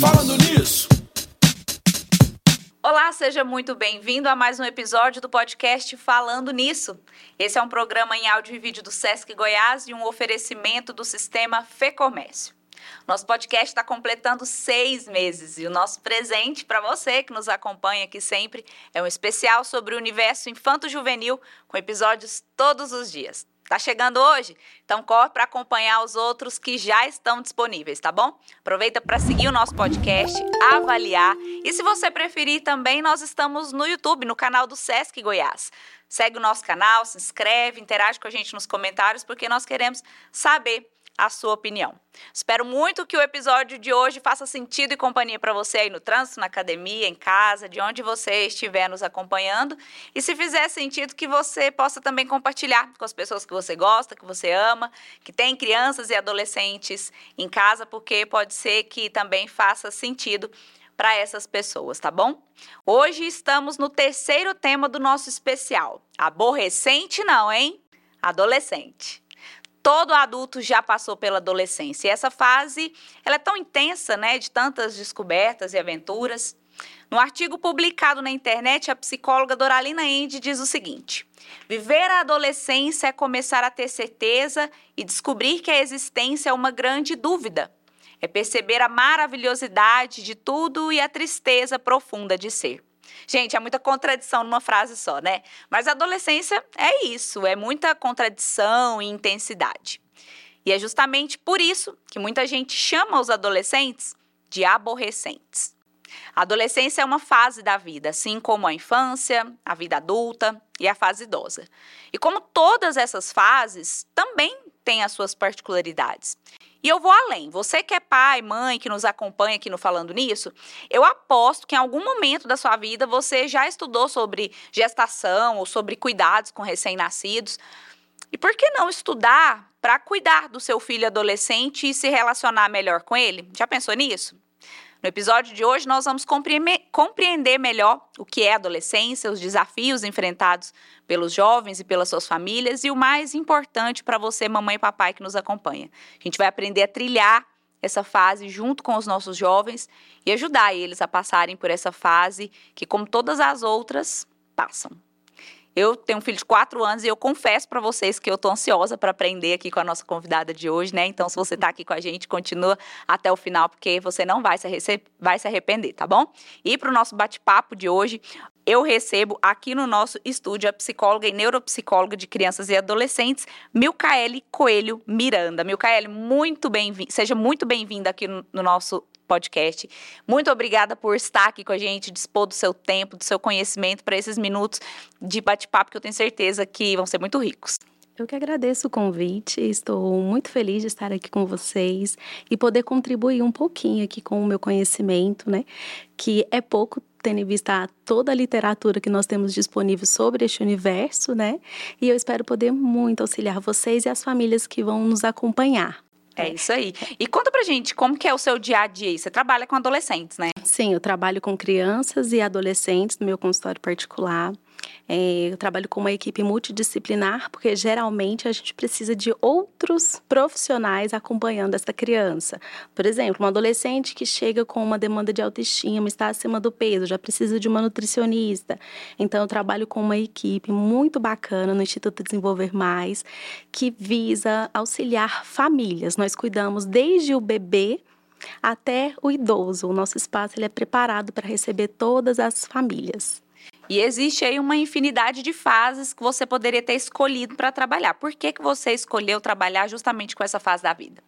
Falando nisso. Olá, seja muito bem-vindo a mais um episódio do podcast Falando Nisso. Esse é um programa em áudio e vídeo do Sesc Goiás e um oferecimento do sistema Fê Comércio. Nosso podcast está completando seis meses e o nosso presente para você que nos acompanha aqui sempre é um especial sobre o universo infanto-juvenil com episódios todos os dias. Tá chegando hoje? Então corre para acompanhar os outros que já estão disponíveis, tá bom? Aproveita para seguir o nosso podcast, avaliar e se você preferir também nós estamos no YouTube, no canal do Sesc Goiás. Segue o nosso canal, se inscreve, interage com a gente nos comentários porque nós queremos saber a sua opinião. Espero muito que o episódio de hoje faça sentido e companhia para você aí no trânsito, na academia, em casa, de onde você estiver nos acompanhando. E se fizer sentido, que você possa também compartilhar com as pessoas que você gosta, que você ama, que tem crianças e adolescentes em casa, porque pode ser que também faça sentido para essas pessoas, tá bom? Hoje estamos no terceiro tema do nosso especial. Aborrecente não, hein? Adolescente todo adulto já passou pela adolescência. E essa fase, ela é tão intensa, né, de tantas descobertas e aventuras. No artigo publicado na internet, a psicóloga Doralina Ende diz o seguinte: Viver a adolescência é começar a ter certeza e descobrir que a existência é uma grande dúvida. É perceber a maravilhosidade de tudo e a tristeza profunda de ser. Gente, é muita contradição numa frase só, né? Mas a adolescência é isso, é muita contradição e intensidade. E é justamente por isso que muita gente chama os adolescentes de aborrecentes. A adolescência é uma fase da vida, assim como a infância, a vida adulta e a fase idosa. E como todas essas fases, também têm as suas particularidades. E eu vou além. Você que é pai, mãe, que nos acompanha aqui no Falando Nisso, eu aposto que em algum momento da sua vida você já estudou sobre gestação ou sobre cuidados com recém-nascidos. E por que não estudar para cuidar do seu filho adolescente e se relacionar melhor com ele? Já pensou nisso? No episódio de hoje, nós vamos compreender melhor o que é adolescência, os desafios enfrentados pelos jovens e pelas suas famílias e o mais importante para você, mamãe e papai que nos acompanha. A gente vai aprender a trilhar essa fase junto com os nossos jovens e ajudar eles a passarem por essa fase que, como todas as outras, passam. Eu tenho um filho de quatro anos e eu confesso para vocês que eu estou ansiosa para aprender aqui com a nossa convidada de hoje, né? Então, se você está aqui com a gente, continua até o final, porque você não vai se, vai se arrepender, tá bom? E para o nosso bate-papo de hoje, eu recebo aqui no nosso estúdio a psicóloga e neuropsicóloga de crianças e adolescentes, Milcaele Coelho Miranda. Milcaele, muito bem-vinda, seja muito bem-vinda aqui no, no nosso podcast. Muito obrigada por estar aqui com a gente, dispor do seu tempo, do seu conhecimento para esses minutos de bate-papo que eu tenho certeza que vão ser muito ricos. Eu que agradeço o convite, estou muito feliz de estar aqui com vocês e poder contribuir um pouquinho aqui com o meu conhecimento, né? Que é pouco tendo em vista toda a literatura que nós temos disponível sobre este universo, né? E eu espero poder muito auxiliar vocês e as famílias que vão nos acompanhar. É isso aí. E conta pra gente como que é o seu dia a dia. Você trabalha com adolescentes, né? Sim, eu trabalho com crianças e adolescentes no meu consultório particular. É, eu trabalho com uma equipe multidisciplinar, porque geralmente a gente precisa de outros profissionais acompanhando essa criança. Por exemplo, um adolescente que chega com uma demanda de autoestima, está acima do peso, já precisa de uma nutricionista. Então, eu trabalho com uma equipe muito bacana no Instituto Desenvolver Mais, que visa auxiliar famílias. Nós cuidamos desde o bebê até o idoso. O nosso espaço ele é preparado para receber todas as famílias. E existe aí uma infinidade de fases que você poderia ter escolhido para trabalhar. Por que, que você escolheu trabalhar justamente com essa fase da vida?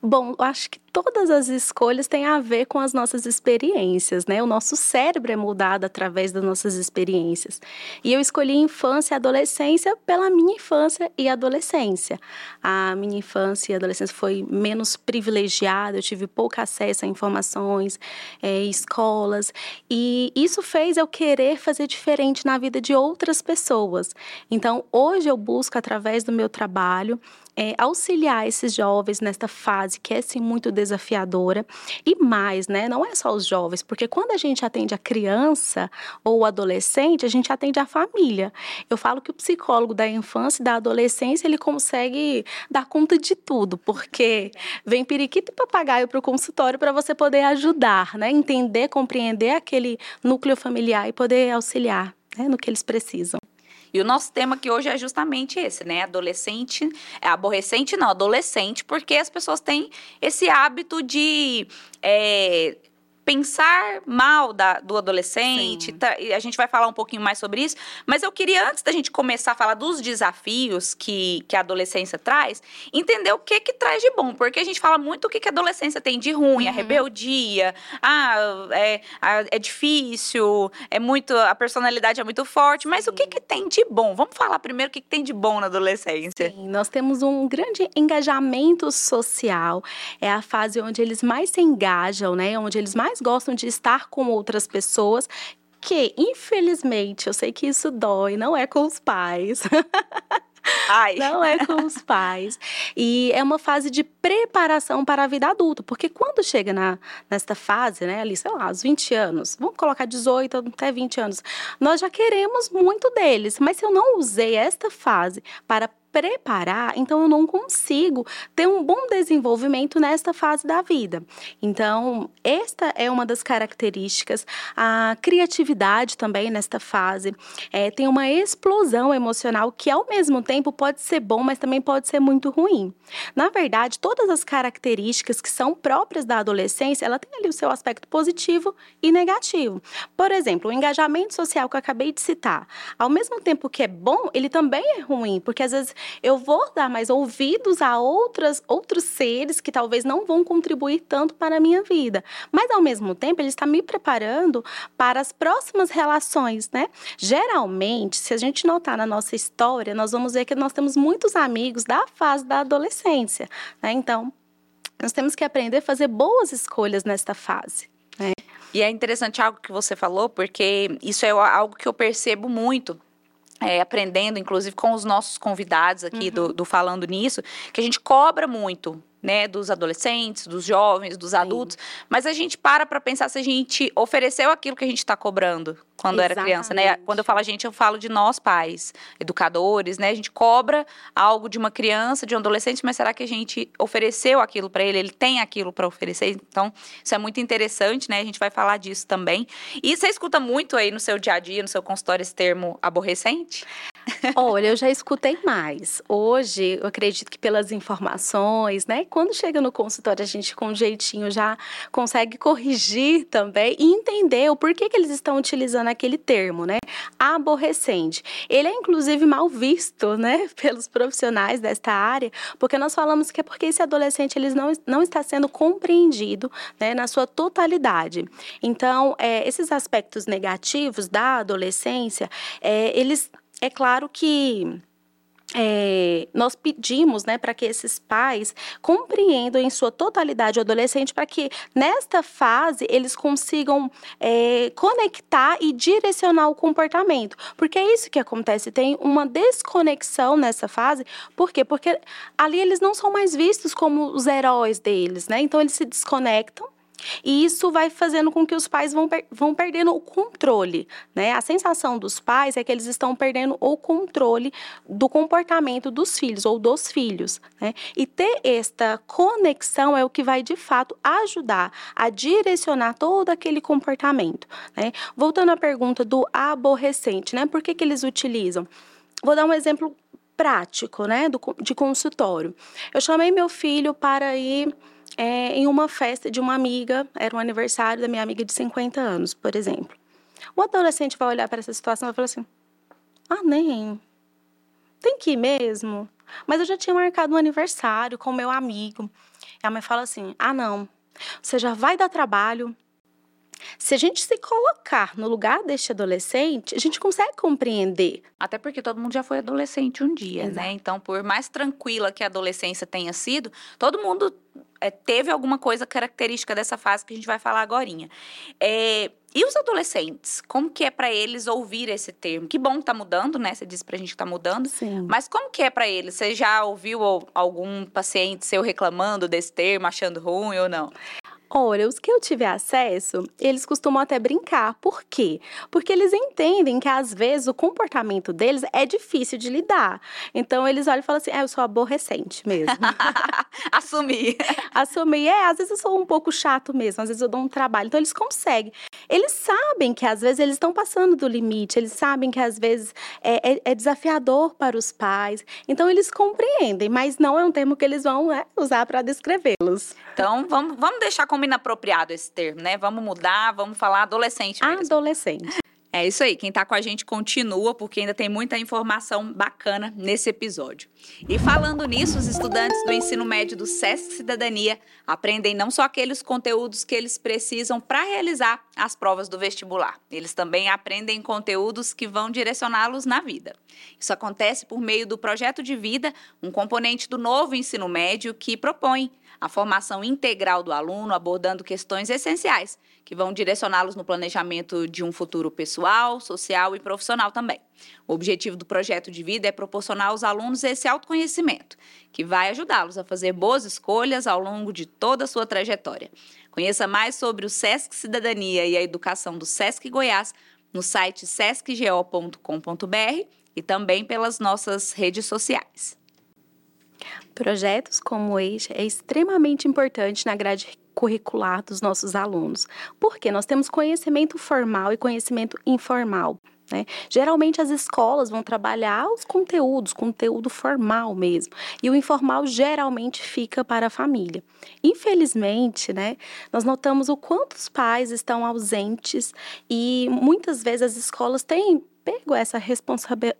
Bom, acho que todas as escolhas têm a ver com as nossas experiências, né? O nosso cérebro é moldado através das nossas experiências. E eu escolhi infância e adolescência pela minha infância e adolescência. A minha infância e adolescência foi menos privilegiada, eu tive pouco acesso a informações, é, escolas, e isso fez eu querer fazer diferente na vida de outras pessoas. Então, hoje eu busco, através do meu trabalho, é, auxiliar esses jovens nesta fase que é sim muito desafiadora. E mais, né? Não é só os jovens, porque quando a gente atende a criança ou o adolescente, a gente atende a família. Eu falo que o psicólogo da infância e da adolescência, ele consegue dar conta de tudo, porque vem periquito e papagaio para o consultório para você poder ajudar, né? Entender, compreender aquele núcleo familiar e poder auxiliar né? no que eles precisam. E o nosso tema aqui hoje é justamente esse, né? Adolescente, é aborrecente não, adolescente, porque as pessoas têm esse hábito de é, pensar mal da, do adolescente. Tá, a gente vai falar um pouquinho mais sobre isso. Mas eu queria, antes da gente começar a falar dos desafios que, que a adolescência traz, entender o que que traz de bom. Porque a gente fala muito o que, que a adolescência tem de ruim, uhum. a rebeldia, ah, é, é difícil, é muito. A personalidade é muito forte. Mas Sim. o que, que tem de bom? Vamos falar primeiro o que, que tem de bom na adolescência. Sim, nós temos um grande engajamento social. É a fase onde eles mais se engajam, né? Onde eles mais gostam de estar com outras pessoas que, infelizmente, eu sei que isso dói, não é com os pais. Ai. Não é com os pais. E é uma fase de preparação para a vida adulta, porque quando chega na, nesta fase, né, ali, sei lá, aos 20 anos, vamos colocar 18 até 20 anos, nós já queremos muito deles, mas se eu não usei esta fase para preparar, então eu não consigo ter um bom desenvolvimento nesta fase da vida. Então, esta é uma das características. A criatividade também nesta fase é, tem uma explosão emocional que, ao mesmo tempo, pode ser bom, mas também pode ser muito ruim. Na verdade, todas as características que são próprias da adolescência, ela tem ali o seu aspecto positivo e negativo. Por exemplo, o engajamento social que eu acabei de citar. Ao mesmo tempo que é bom, ele também é ruim, porque às vezes eu vou dar mais ouvidos a outras, outros seres que talvez não vão contribuir tanto para a minha vida. Mas, ao mesmo tempo, ele está me preparando para as próximas relações, né? Geralmente, se a gente notar na nossa história, nós vamos ver que nós temos muitos amigos da fase da adolescência, né? Então, nós temos que aprender a fazer boas escolhas nesta fase. Né? E é interessante algo que você falou, porque isso é algo que eu percebo muito é, aprendendo, inclusive com os nossos convidados aqui uhum. do, do Falando Nisso, que a gente cobra muito né, dos adolescentes, dos jovens, dos adultos, Sim. mas a gente para para pensar se a gente ofereceu aquilo que a gente está cobrando quando Exatamente. era criança, né? Quando eu falo a gente, eu falo de nós pais, educadores, né? A gente cobra algo de uma criança, de um adolescente, mas será que a gente ofereceu aquilo para ele? Ele tem aquilo para oferecer? Então, isso é muito interessante, né? A gente vai falar disso também. E você escuta muito aí no seu dia a dia, no seu consultório, esse termo aborrecente? Olha, eu já escutei mais. Hoje, eu acredito que pelas informações, né? Quando chega no consultório, a gente com jeitinho já consegue corrigir também e entender o porquê que eles estão utilizando aquele termo, né? Aborrecente. Ele é inclusive mal visto, né, pelos profissionais desta área, porque nós falamos que é porque esse adolescente ele não, não está sendo compreendido, né, na sua totalidade. Então, é, esses aspectos negativos da adolescência, é, eles é claro que é, nós pedimos né, para que esses pais compreendam em sua totalidade o adolescente, para que nesta fase eles consigam é, conectar e direcionar o comportamento. Porque é isso que acontece, tem uma desconexão nessa fase. Por quê? Porque ali eles não são mais vistos como os heróis deles, né? Então eles se desconectam e isso vai fazendo com que os pais vão, per vão perdendo o controle, né? A sensação dos pais é que eles estão perdendo o controle do comportamento dos filhos ou dos filhos, né? E ter esta conexão é o que vai de fato ajudar a direcionar todo aquele comportamento, né? Voltando à pergunta do aborrecente, né? Por que, que eles utilizam? Vou dar um exemplo prático, né? Do, de consultório. Eu chamei meu filho para ir é, em uma festa de uma amiga, era um aniversário da minha amiga de 50 anos, por exemplo. O adolescente vai olhar para essa situação e vai falar assim: ah, nem. Tem que ir mesmo? Mas eu já tinha marcado um aniversário com meu amigo. E a mãe fala assim: ah, não. Você já vai dar trabalho, se a gente se colocar no lugar deste adolescente, a gente consegue compreender. Até porque todo mundo já foi adolescente um dia, né? Exato. né? Então, por mais tranquila que a adolescência tenha sido, todo mundo é, teve alguma coisa característica dessa fase que a gente vai falar agora. É, e os adolescentes, como que é para eles ouvir esse termo? Que bom que tá mudando, né? Você disse pra gente que tá mudando. Sim. Mas como que é para eles? Você já ouviu algum paciente seu reclamando desse termo, achando ruim ou não? Olha, os que eu tive acesso, eles costumam até brincar. Por quê? Porque eles entendem que às vezes o comportamento deles é difícil de lidar. Então eles olham e falam assim: é, eu sou aborrecente mesmo. Assumir. Assumir, é, às vezes eu sou um pouco chato mesmo, às vezes eu dou um trabalho. Então eles conseguem. Eles sabem que às vezes eles estão passando do limite, eles sabem que às vezes é, é, é desafiador para os pais. Então eles compreendem, mas não é um termo que eles vão é, usar para descrevê-los. Então vamos, vamos deixar como inapropriado esse termo, né? Vamos mudar, vamos falar adolescente mesmo. Adolescente. É isso aí, quem está com a gente continua, porque ainda tem muita informação bacana nesse episódio. E falando nisso, os estudantes do ensino médio do SESC Cidadania aprendem não só aqueles conteúdos que eles precisam para realizar as provas do vestibular, eles também aprendem conteúdos que vão direcioná-los na vida. Isso acontece por meio do projeto de vida, um componente do novo ensino médio que propõe a formação integral do aluno, abordando questões essenciais que vão direcioná-los no planejamento de um futuro pessoal, social e profissional também. O objetivo do projeto de vida é proporcionar aos alunos esse autoconhecimento, que vai ajudá-los a fazer boas escolhas ao longo de toda a sua trajetória. Conheça mais sobre o SESC Cidadania e a educação do SESC Goiás no site sescgo.com.br e também pelas nossas redes sociais. Projetos como este é extremamente importante na grade curricular dos nossos alunos, porque nós temos conhecimento formal e conhecimento informal. Né? Geralmente as escolas vão trabalhar os conteúdos, conteúdo formal mesmo, e o informal geralmente fica para a família. Infelizmente, né, nós notamos o quanto os pais estão ausentes e muitas vezes as escolas têm pego essa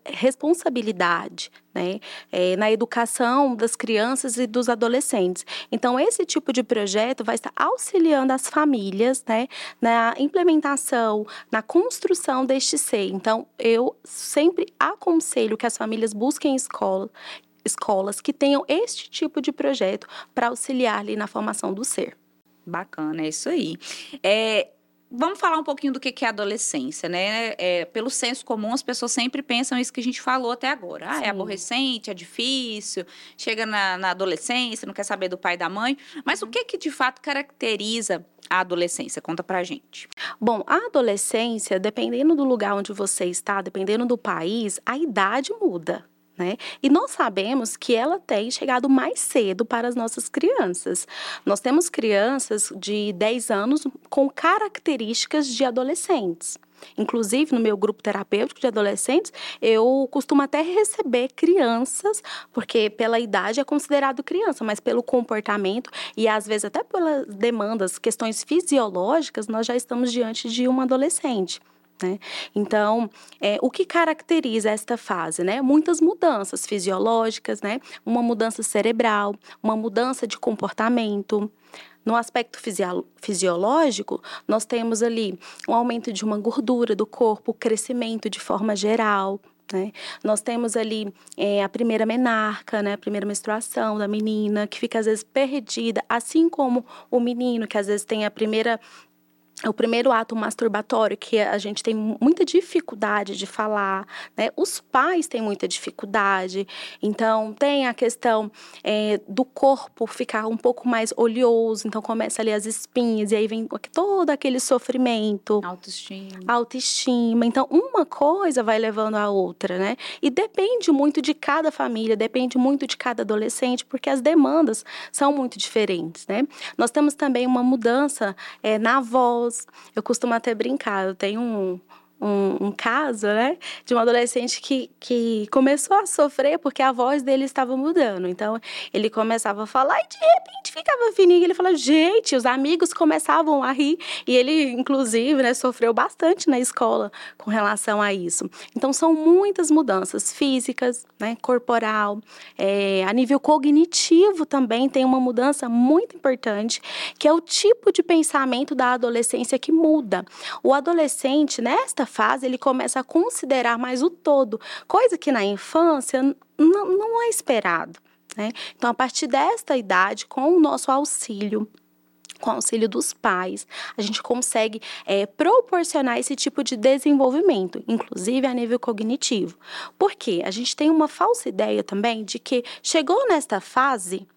responsabilidade né, é, na educação das crianças e dos adolescentes. Então, esse tipo de projeto vai estar auxiliando as famílias né, na implementação, na construção deste ser. Então, eu sempre aconselho que as famílias busquem escola, escolas que tenham este tipo de projeto para auxiliar ali na formação do ser. Bacana, é isso aí. É, Vamos falar um pouquinho do que é adolescência, né? É, pelo senso comum, as pessoas sempre pensam isso que a gente falou até agora. Ah, é Sim. é aborrecente, é difícil, chega na, na, adolescência, não quer saber do pai e da mãe. Mas uhum. o que que de fato caracteriza a adolescência? Conta pra gente. Bom, a adolescência, dependendo do lugar onde você está, dependendo do país, a idade muda. Né? E nós sabemos que ela tem chegado mais cedo para as nossas crianças. Nós temos crianças de 10 anos com características de adolescentes. Inclusive, no meu grupo terapêutico de adolescentes, eu costumo até receber crianças, porque pela idade é considerado criança, mas pelo comportamento e às vezes até pelas demandas, questões fisiológicas, nós já estamos diante de uma adolescente. Né? Então, é, o que caracteriza esta fase? Né? Muitas mudanças fisiológicas, né? uma mudança cerebral, uma mudança de comportamento. No aspecto fisiológico, nós temos ali um aumento de uma gordura do corpo, crescimento de forma geral, né? Nós temos ali é, a primeira menarca, né? a primeira menstruação da menina, que fica às vezes perdida, assim como o menino, que às vezes tem a primeira o primeiro ato masturbatório que a gente tem muita dificuldade de falar, né? Os pais têm muita dificuldade, então tem a questão é, do corpo ficar um pouco mais oleoso, então começa ali as espinhas e aí vem todo aquele sofrimento, autoestima, autoestima. Então uma coisa vai levando a outra, né? E depende muito de cada família, depende muito de cada adolescente, porque as demandas são muito diferentes, né? Nós temos também uma mudança é, na voz eu costumo até brincar, eu tenho um, um, um, caso, né, de um adolescente que, que começou a sofrer porque a voz dele estava mudando. Então, ele começava a falar e de repente ficava fininho. Ele falou, gente, os amigos começavam a rir. E ele, inclusive, né, sofreu bastante na escola com relação a isso. Então, são muitas mudanças físicas, né, corporal, é, a nível cognitivo também tem uma mudança muito importante, que é o tipo de pensamento da adolescência que muda. O adolescente, nesta fase, ele começa a considerar mais o todo, coisa que na infância não, é esperado. Né? Então, a partir desta idade, com o nosso auxílio, com o auxílio dos pais, a gente consegue é, proporcionar esse tipo de desenvolvimento, inclusive a nível cognitivo. Porque a gente tem uma falsa ideia também de que chegou nesta fase,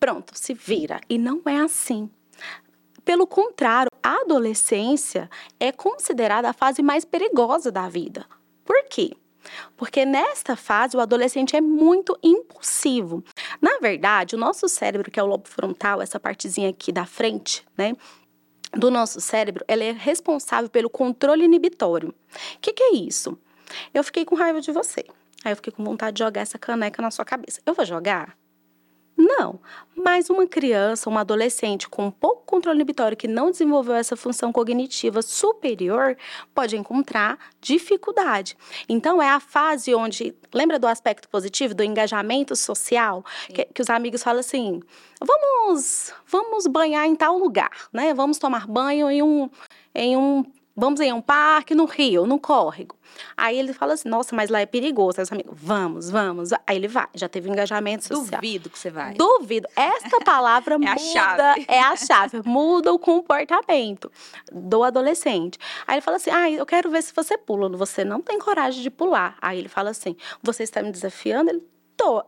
pronto, se vira. E não é assim. Pelo contrário, a adolescência é considerada a fase mais perigosa da vida. Por quê? Porque nesta fase o adolescente é muito impulsivo. Na verdade, o nosso cérebro, que é o lobo frontal, essa partezinha aqui da frente, né? Do nosso cérebro, ela é responsável pelo controle inibitório. O que, que é isso? Eu fiquei com raiva de você. Aí eu fiquei com vontade de jogar essa caneca na sua cabeça. Eu vou jogar? Não, mas uma criança, uma adolescente com pouco controle inibitório que não desenvolveu essa função cognitiva superior pode encontrar dificuldade. Então, é a fase onde, lembra do aspecto positivo, do engajamento social, que, que, os amigos falam assim: vamos, vamos banhar em tal lugar, né? Vamos tomar banho em um, em um vamos em um parque no rio, no córrego. Aí ele fala assim, nossa, mas lá é perigoso. Aí os amigos, vamos, vamos. Aí ele vai, já teve um engajamento social. Duvido que você vai. Duvido. Esta palavra é muda, a chave. é a chave, muda o comportamento do adolescente. Aí ele fala assim, ah, eu quero ver se você pula. Você não tem coragem de pular. Aí ele fala assim, você está me desafiando? Ele,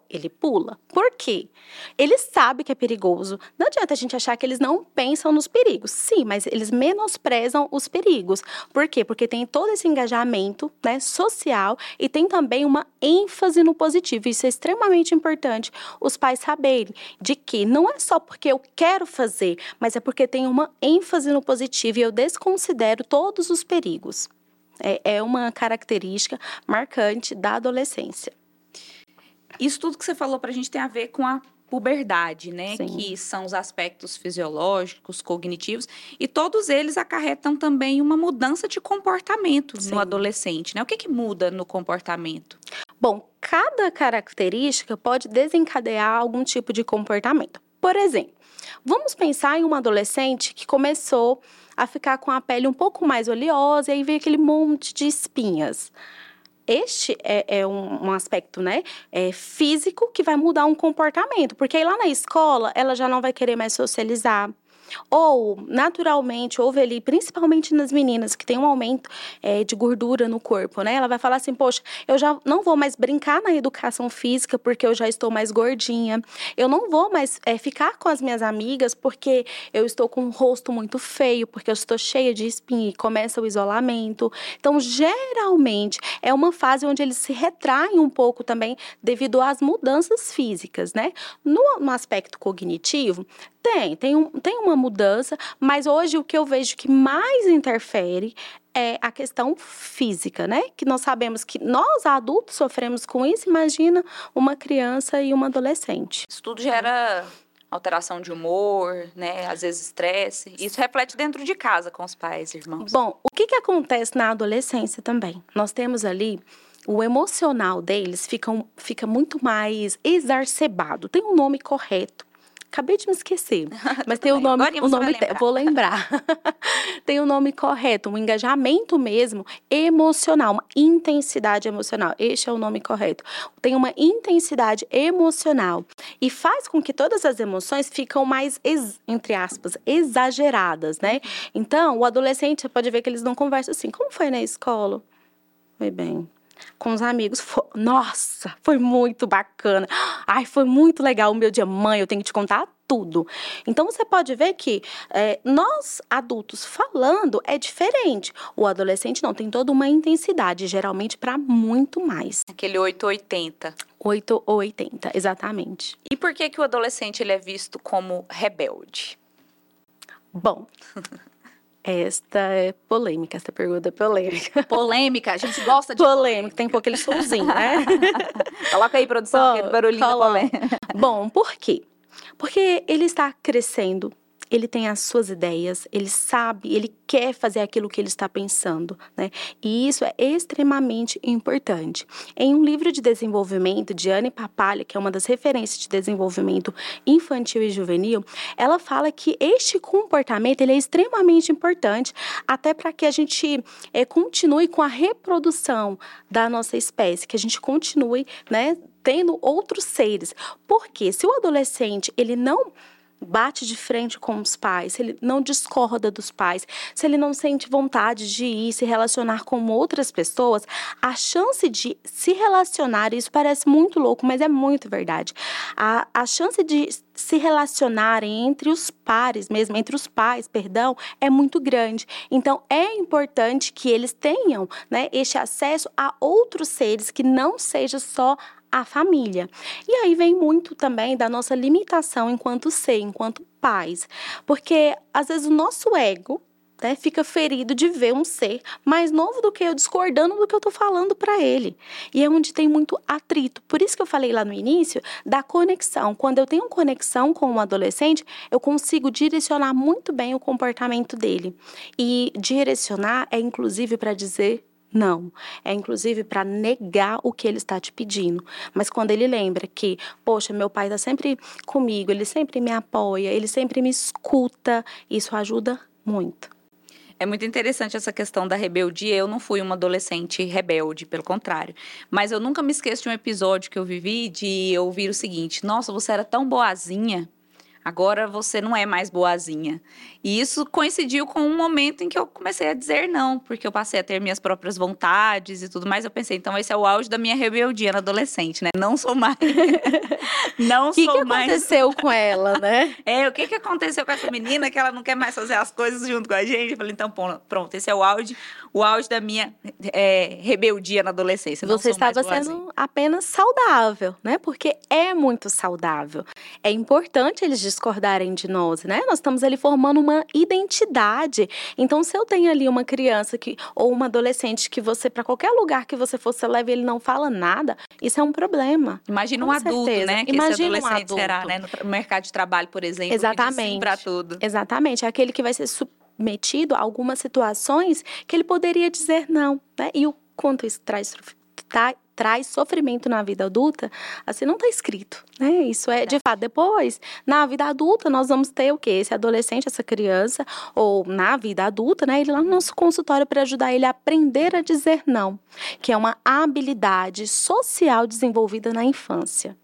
ele pula. Por quê? Ele sabe que é perigoso. Não adianta a gente achar que eles não pensam nos perigos. Sim, mas eles menosprezam os perigos. Por quê? Porque tem todo esse engajamento né, social e tem também uma ênfase no positivo. Isso é extremamente importante os pais saberem de que não é só porque eu quero fazer, mas é porque tem uma ênfase no positivo e eu desconsidero todos os perigos. É, é uma característica marcante da adolescência. Isso tudo que você falou para a gente tem a ver com a puberdade, né? Sim. Que são os aspectos fisiológicos, cognitivos, e todos eles acarretam também uma mudança de comportamento Sim. no adolescente, né? O que, que muda no comportamento? Bom, cada característica pode desencadear algum tipo de comportamento. Por exemplo, vamos pensar em uma adolescente que começou a ficar com a pele um pouco mais oleosa e aí veio aquele monte de espinhas este é, é um, um, aspecto, né, é, físico que vai mudar um comportamento, porque aí lá na escola ela já não vai querer mais socializar, ou, naturalmente, houve ali, principalmente nas meninas que tem um aumento é, de gordura no corpo, né? Ela vai falar assim: poxa, eu já não vou mais brincar na educação física porque eu já estou mais gordinha. Eu não vou mais é, ficar com as minhas amigas porque eu estou com um rosto muito feio, porque eu estou cheia de espinha e começa o isolamento. Então, geralmente, é uma fase onde eles se retraem um pouco também devido às mudanças físicas, né? No, no aspecto cognitivo, tem, tem, um, tem uma mudança, mas hoje o que eu vejo que mais interfere é a questão física, né? Que nós sabemos que nós adultos sofremos com isso, imagina uma criança e uma adolescente. Isso tudo gera alteração de humor, né? Às vezes estresse. Isso reflete dentro de casa com os pais, irmãos. Bom, o que, que acontece na adolescência também? Nós temos ali o emocional deles fica, fica muito mais exacerbado. Tem um nome correto Acabei de me esquecer. Mas tem o nome, o nome vou lembrar. tem o nome correto, um engajamento mesmo emocional, uma intensidade emocional. Este é o nome correto. Tem uma intensidade emocional e faz com que todas as emoções ficam mais entre aspas, exageradas, né? Então, o adolescente pode ver que eles não conversam assim. Como foi na escola? Foi bem com os amigos. Foi, nossa, foi muito bacana. Ai, foi muito legal o meu dia. Mãe, eu tenho que te contar tudo. Então você pode ver que é, nós adultos falando é diferente. O adolescente não tem toda uma intensidade, geralmente para muito mais. Aquele 880. 8 ou 80, exatamente. E por que que o adolescente ele é visto como rebelde? Bom, Esta é polêmica, essa pergunta é polêmica. Polêmica, a gente gosta de polêmica. Tem um pouco aquele somzinho, né? Coloca aí, produção, aquele barulhinho polêmica. Bom, por quê? Porque ele está crescendo, ele tem as suas ideias, ele sabe, ele quer fazer aquilo que ele está pensando, né? E isso é extremamente importante. Em um livro de desenvolvimento de Anne Papalha, que é uma das referências de desenvolvimento infantil e juvenil, ela fala que este comportamento ele é extremamente importante até para que a gente é, continue com a reprodução da nossa espécie, que a gente continue, né? tendo outros seres. Porque se o adolescente ele não bate de frente com os pais, se ele não discorda dos pais, se ele não sente vontade de ir se relacionar com outras pessoas, a chance de se relacionar, isso parece muito louco, mas é muito verdade. A, a chance de se relacionarem entre os pares, mesmo entre os pais, perdão, é muito grande. Então é importante que eles tenham, né, este acesso a outros seres que não seja só a família. E aí vem muito também da nossa limitação enquanto ser, enquanto pais. Porque às vezes o nosso ego né, fica ferido de ver um ser mais novo do que eu, discordando do que eu estou falando para ele. E é onde tem muito atrito. Por isso que eu falei lá no início da conexão. Quando eu tenho conexão com um adolescente, eu consigo direcionar muito bem o comportamento dele. E direcionar é inclusive para dizer não. É inclusive para negar o que ele está te pedindo. Mas quando ele lembra que, poxa, meu pai está sempre comigo, ele sempre me apoia, ele sempre me escuta, isso ajuda muito. É muito interessante essa questão da rebeldia. Eu não fui uma adolescente rebelde, pelo contrário. Mas eu nunca me esqueço de um episódio que eu vivi de ouvir o seguinte: Nossa, você era tão boazinha agora você não é mais boazinha. E isso coincidiu com um momento em que eu comecei a dizer não, porque eu passei a ter minhas próprias vontades e tudo mais. Eu pensei, então esse é o auge da minha rebeldia na adolescente, né? Não sou mais. não que sou que mais. O que aconteceu com ela, né? É, o que, que aconteceu com essa menina que ela não quer mais fazer as coisas junto com a gente? Eu falei, então pronto, esse é o auge, o auge da minha é, rebeldia na adolescência. Você estava sendo apenas saudável, né? Porque é muito saudável. É importante eles discordarem de nós, né? Nós estamos ali formando uma identidade. Então, se eu tenho ali uma criança que ou uma adolescente que você para qualquer lugar que você for, você leva e ele não fala nada, isso é um problema. Imagina um adulto, certeza. né? Que Imagina esse adolescente um adulto. será, né? No mercado de trabalho, por exemplo, Exatamente. para tudo. Exatamente, é aquele que vai ser submetido a algumas situações que ele poderia dizer não, né? E o quanto isso traz traz sofrimento na vida adulta, assim não está escrito, né? Isso é de fato. Depois, na vida adulta, nós vamos ter o quê? Esse adolescente, essa criança, ou na vida adulta, né? Ele lá no nosso consultório para ajudar ele a aprender a dizer não, que é uma habilidade social desenvolvida na infância.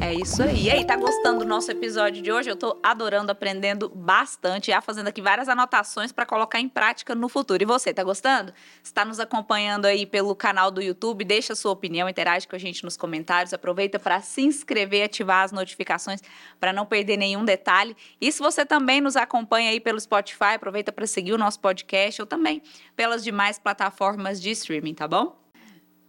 É isso aí. E aí, tá gostando do nosso episódio de hoje? Eu tô adorando, aprendendo bastante, já fazendo aqui várias anotações para colocar em prática no futuro. E você, tá gostando? Está nos acompanhando aí pelo canal do YouTube? Deixa sua opinião, interage com a gente nos comentários. Aproveita para se inscrever, ativar as notificações para não perder nenhum detalhe. E se você também nos acompanha aí pelo Spotify, aproveita para seguir o nosso podcast ou também pelas demais plataformas de streaming, tá bom?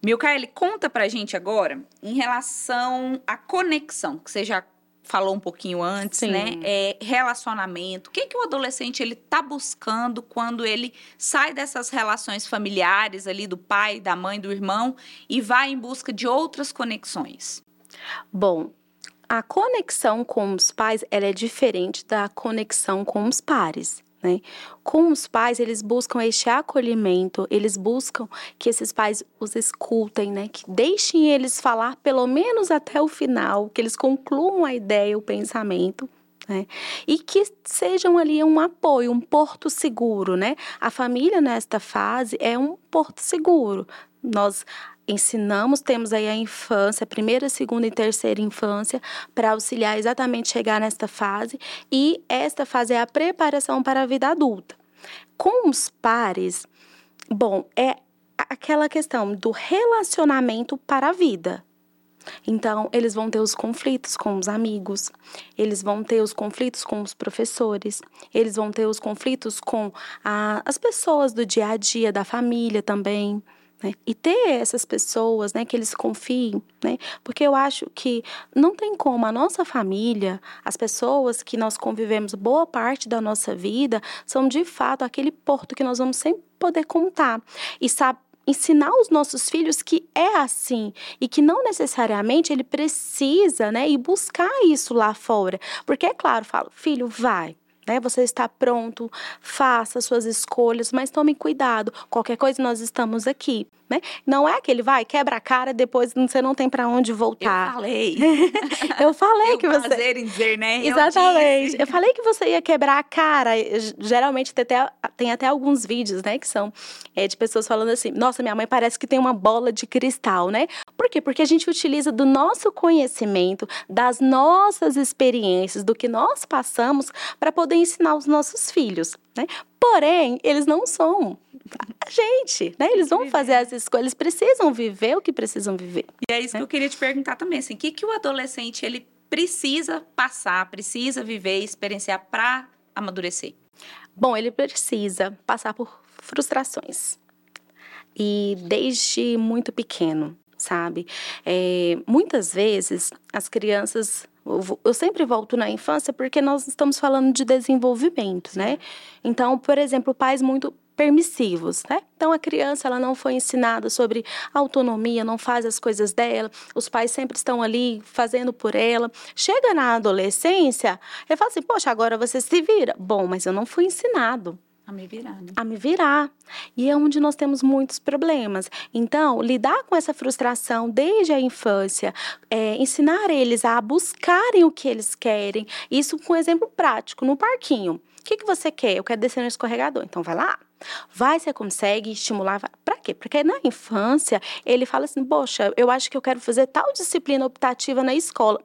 Milkaeli, conta pra gente agora em relação à conexão, que você já falou um pouquinho antes, Sim. né? É, relacionamento. O que, que o adolescente ele tá buscando quando ele sai dessas relações familiares ali do pai, da mãe, do irmão e vai em busca de outras conexões? Bom, a conexão com os pais ela é diferente da conexão com os pares. Né? Com os pais, eles buscam este acolhimento, eles buscam que esses pais os escutem, né? que deixem eles falar pelo menos até o final, que eles concluam a ideia, o pensamento. Né? E que sejam ali um apoio, um porto seguro, né? A família nesta fase é um porto seguro. Nós ensinamos, temos aí a infância, primeira, segunda e terceira infância, para auxiliar exatamente chegar nesta fase, e esta fase é a preparação para a vida adulta. Com os pares, bom, é aquela questão do relacionamento para a vida. Então, eles vão ter os conflitos com os amigos, eles vão ter os conflitos com os professores, eles vão ter os conflitos com a, as pessoas do dia a dia, da família também. Né? E ter essas pessoas, né, que eles confiem, né? Porque eu acho que não tem como a nossa família, as pessoas que nós convivemos boa parte da nossa vida, são de fato aquele porto que nós vamos sempre poder contar e saber ensinar os nossos filhos que é assim e que não necessariamente ele precisa, né, ir buscar isso lá fora. Porque é claro, falo, filho, vai, né? Você está pronto, faça suas escolhas, mas tome cuidado. Qualquer coisa nós estamos aqui, né? Não é que ele vai quebra a cara depois você não tem para onde voltar. Eu falei. eu falei eu que você prazer em dizer, né? Exatamente. Eu, eu, falei que você ia quebrar a cara. Geralmente tem até, tem até alguns vídeos, né, que são é, de pessoas falando assim: "Nossa, minha mãe parece que tem uma bola de cristal", né? Por quê? Porque a gente utiliza do nosso conhecimento, das nossas experiências, do que nós passamos para poder ensinar os nossos filhos, né? Porém, eles não são a gente, né? Eles vão fazer as escolhas, eles precisam viver o que precisam viver. E é isso né? que eu queria te perguntar também, assim, o que, que o adolescente ele precisa passar, precisa viver, experienciar para amadurecer? Bom, ele precisa passar por frustrações. E desde muito pequeno, sabe? É, muitas vezes as crianças eu sempre volto na infância porque nós estamos falando de desenvolvimento, né? Então, por exemplo, pais muito permissivos, né? Então a criança ela não foi ensinada sobre autonomia, não faz as coisas dela, os pais sempre estão ali fazendo por ela. Chega na adolescência, ele fala assim: "Poxa, agora você se vira". Bom, mas eu não fui ensinado. A me virar. Né? A me virar. E é onde nós temos muitos problemas. Então, lidar com essa frustração desde a infância, é, ensinar eles a buscarem o que eles querem, isso com um exemplo prático, no parquinho. O que, que você quer? Eu quero descer no escorregador. Então, vai lá. Vai, você consegue estimular. Para quê? Porque na infância, ele fala assim: Poxa, eu acho que eu quero fazer tal disciplina optativa na escola.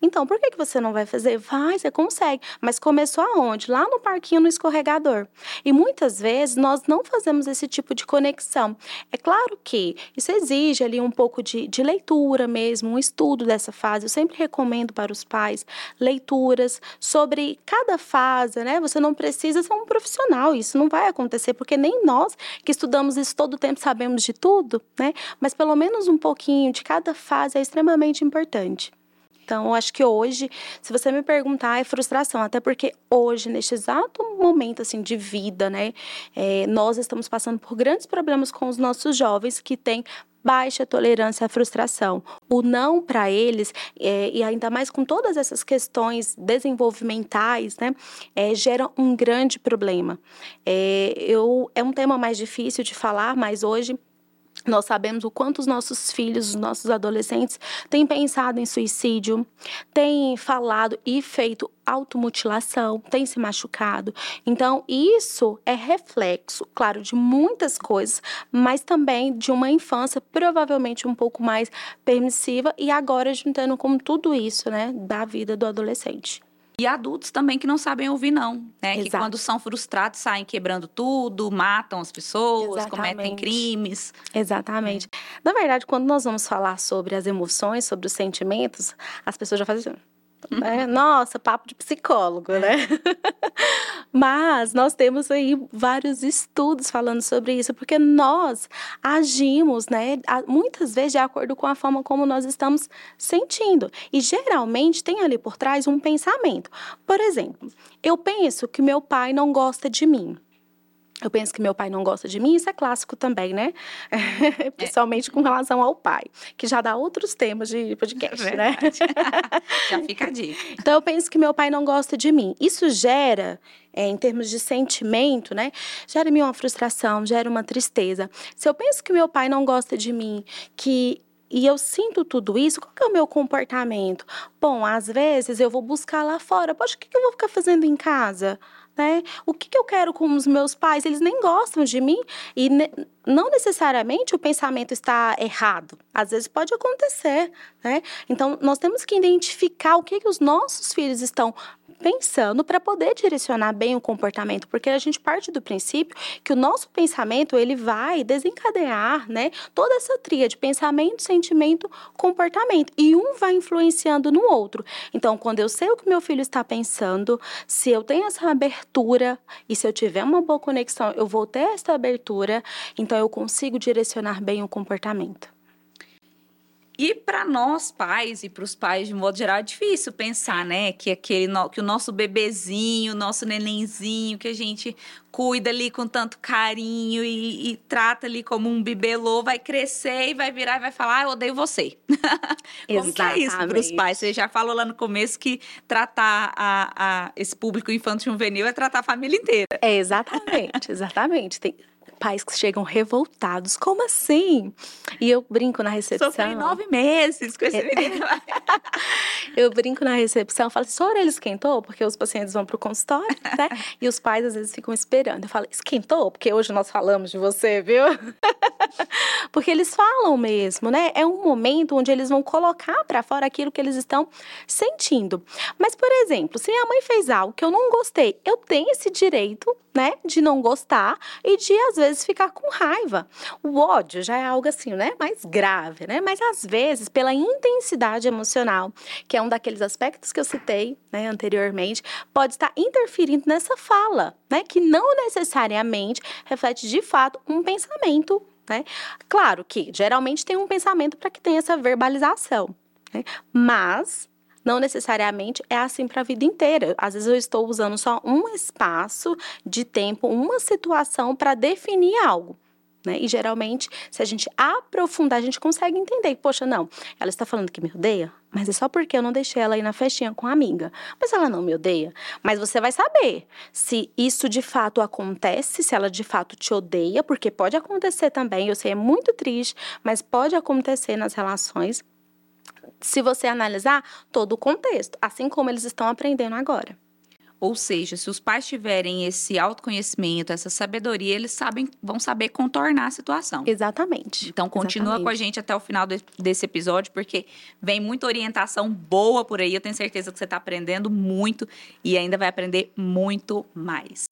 Então, por que, que você não vai fazer? Vai, você consegue. Mas começou aonde? Lá no parquinho, no escorregador. E muitas vezes nós não fazemos esse tipo de conexão. É claro que isso exige ali um pouco de, de leitura mesmo, um estudo dessa fase. Eu sempre recomendo para os pais leituras sobre cada fase, né? Você não precisa ser um profissional, isso não vai acontecer, porque nem nós que estudamos isso todo o tempo sabemos de tudo, né? Mas pelo menos um pouquinho de cada fase é extremamente importante. Então, acho que hoje, se você me perguntar, é frustração, até porque hoje, neste exato momento assim de vida, né, é, nós estamos passando por grandes problemas com os nossos jovens que têm baixa tolerância à frustração. O não para eles, é, e ainda mais com todas essas questões desenvolvimentais, né, é, gera um grande problema. É, eu, é um tema mais difícil de falar, mas hoje nós sabemos o quanto os nossos filhos, os nossos adolescentes têm pensado em suicídio, têm falado e feito automutilação, têm se machucado. Então, isso é reflexo, claro, de muitas coisas, mas também de uma infância provavelmente um pouco mais permissiva e agora juntando com tudo isso, né, da vida do adolescente. E adultos também que não sabem ouvir não, né? Exato. Que quando são frustrados saem quebrando tudo, matam as pessoas, Exatamente. cometem crimes. Exatamente. É. Na verdade, quando nós vamos falar sobre as emoções, sobre os sentimentos, as pessoas já fazem assim, né? Nossa, papo de psicólogo, né? Mas nós temos aí vários estudos falando sobre isso, porque nós agimos, né, muitas vezes de acordo com a forma como nós estamos sentindo. E geralmente tem ali por trás um pensamento. Por exemplo, eu penso que meu pai não gosta de mim. Eu penso que meu pai não gosta de mim, isso é clássico também, né? É. Principalmente com relação ao pai, que já dá outros temas de podcast, é né? já fica a dica. Então, eu penso que meu pai não gosta de mim. Isso gera, é, em termos de sentimento, né? Gera mim uma frustração, gera uma tristeza. Se eu penso que meu pai não gosta de mim, que e eu sinto tudo isso, qual que é o meu comportamento? Bom, às vezes eu vou buscar lá fora. Poxa, o que eu vou ficar fazendo em casa? Né? O que, que eu quero com os meus pais? Eles nem gostam de mim e ne não necessariamente o pensamento está errado. Às vezes pode acontecer, né? Então nós temos que identificar o que, que os nossos filhos estão pensando para poder direcionar bem o comportamento, porque a gente parte do princípio que o nosso pensamento ele vai desencadear, né, toda essa tria de pensamento, sentimento, comportamento e um vai influenciando no outro. Então, quando eu sei o que meu filho está pensando, se eu tenho essa abertura e se eu tiver uma boa conexão, eu vou ter essa abertura, então eu consigo direcionar bem o comportamento. E para nós pais e para os pais de modo geral é difícil pensar, né, que aquele no, que o nosso bebezinho, nosso nenenzinho que a gente cuida ali com tanto carinho e, e trata ali como um bibelô vai crescer e vai virar e vai falar, ah, eu odeio você. como que é isso para os pais? Você já falou lá no começo que tratar a, a esse público infantil juvenil é tratar a família inteira. É exatamente, exatamente. Tem pais que chegam revoltados. Como assim? E eu brinco na recepção. Sofri nove meses com esse é. menino. eu brinco na recepção, falo assim, sua orelha esquentou? Porque os pacientes vão pro consultório, né? e os pais às vezes ficam esperando. Eu falo, esquentou? Porque hoje nós falamos de você, viu? Porque eles falam mesmo, né? É um momento onde eles vão colocar para fora aquilo que eles estão sentindo. Mas, por exemplo, se minha mãe fez algo que eu não gostei, eu tenho esse direito, né, de não gostar e de às vezes ficar com raiva. O ódio já é algo assim, né, mais grave, né? Mas às vezes, pela intensidade emocional, que é um daqueles aspectos que eu citei, né, anteriormente, pode estar interferindo nessa fala, né, que não necessariamente reflete de fato um pensamento né? Claro que geralmente tem um pensamento para que tenha essa verbalização, né? mas não necessariamente é assim para a vida inteira. Às vezes eu estou usando só um espaço de tempo, uma situação para definir algo. Né? E geralmente, se a gente aprofundar, a gente consegue entender. Poxa, não, ela está falando que me odeia, mas é só porque eu não deixei ela ir na festinha com a amiga. Mas ela não me odeia. Mas você vai saber se isso de fato acontece, se ela de fato te odeia, porque pode acontecer também. Eu sei, é muito triste, mas pode acontecer nas relações. Se você analisar todo o contexto, assim como eles estão aprendendo agora. Ou seja, se os pais tiverem esse autoconhecimento, essa sabedoria, eles sabem, vão saber contornar a situação. Exatamente. Então continua Exatamente. com a gente até o final de, desse episódio, porque vem muita orientação boa por aí. Eu tenho certeza que você está aprendendo muito e ainda vai aprender muito mais.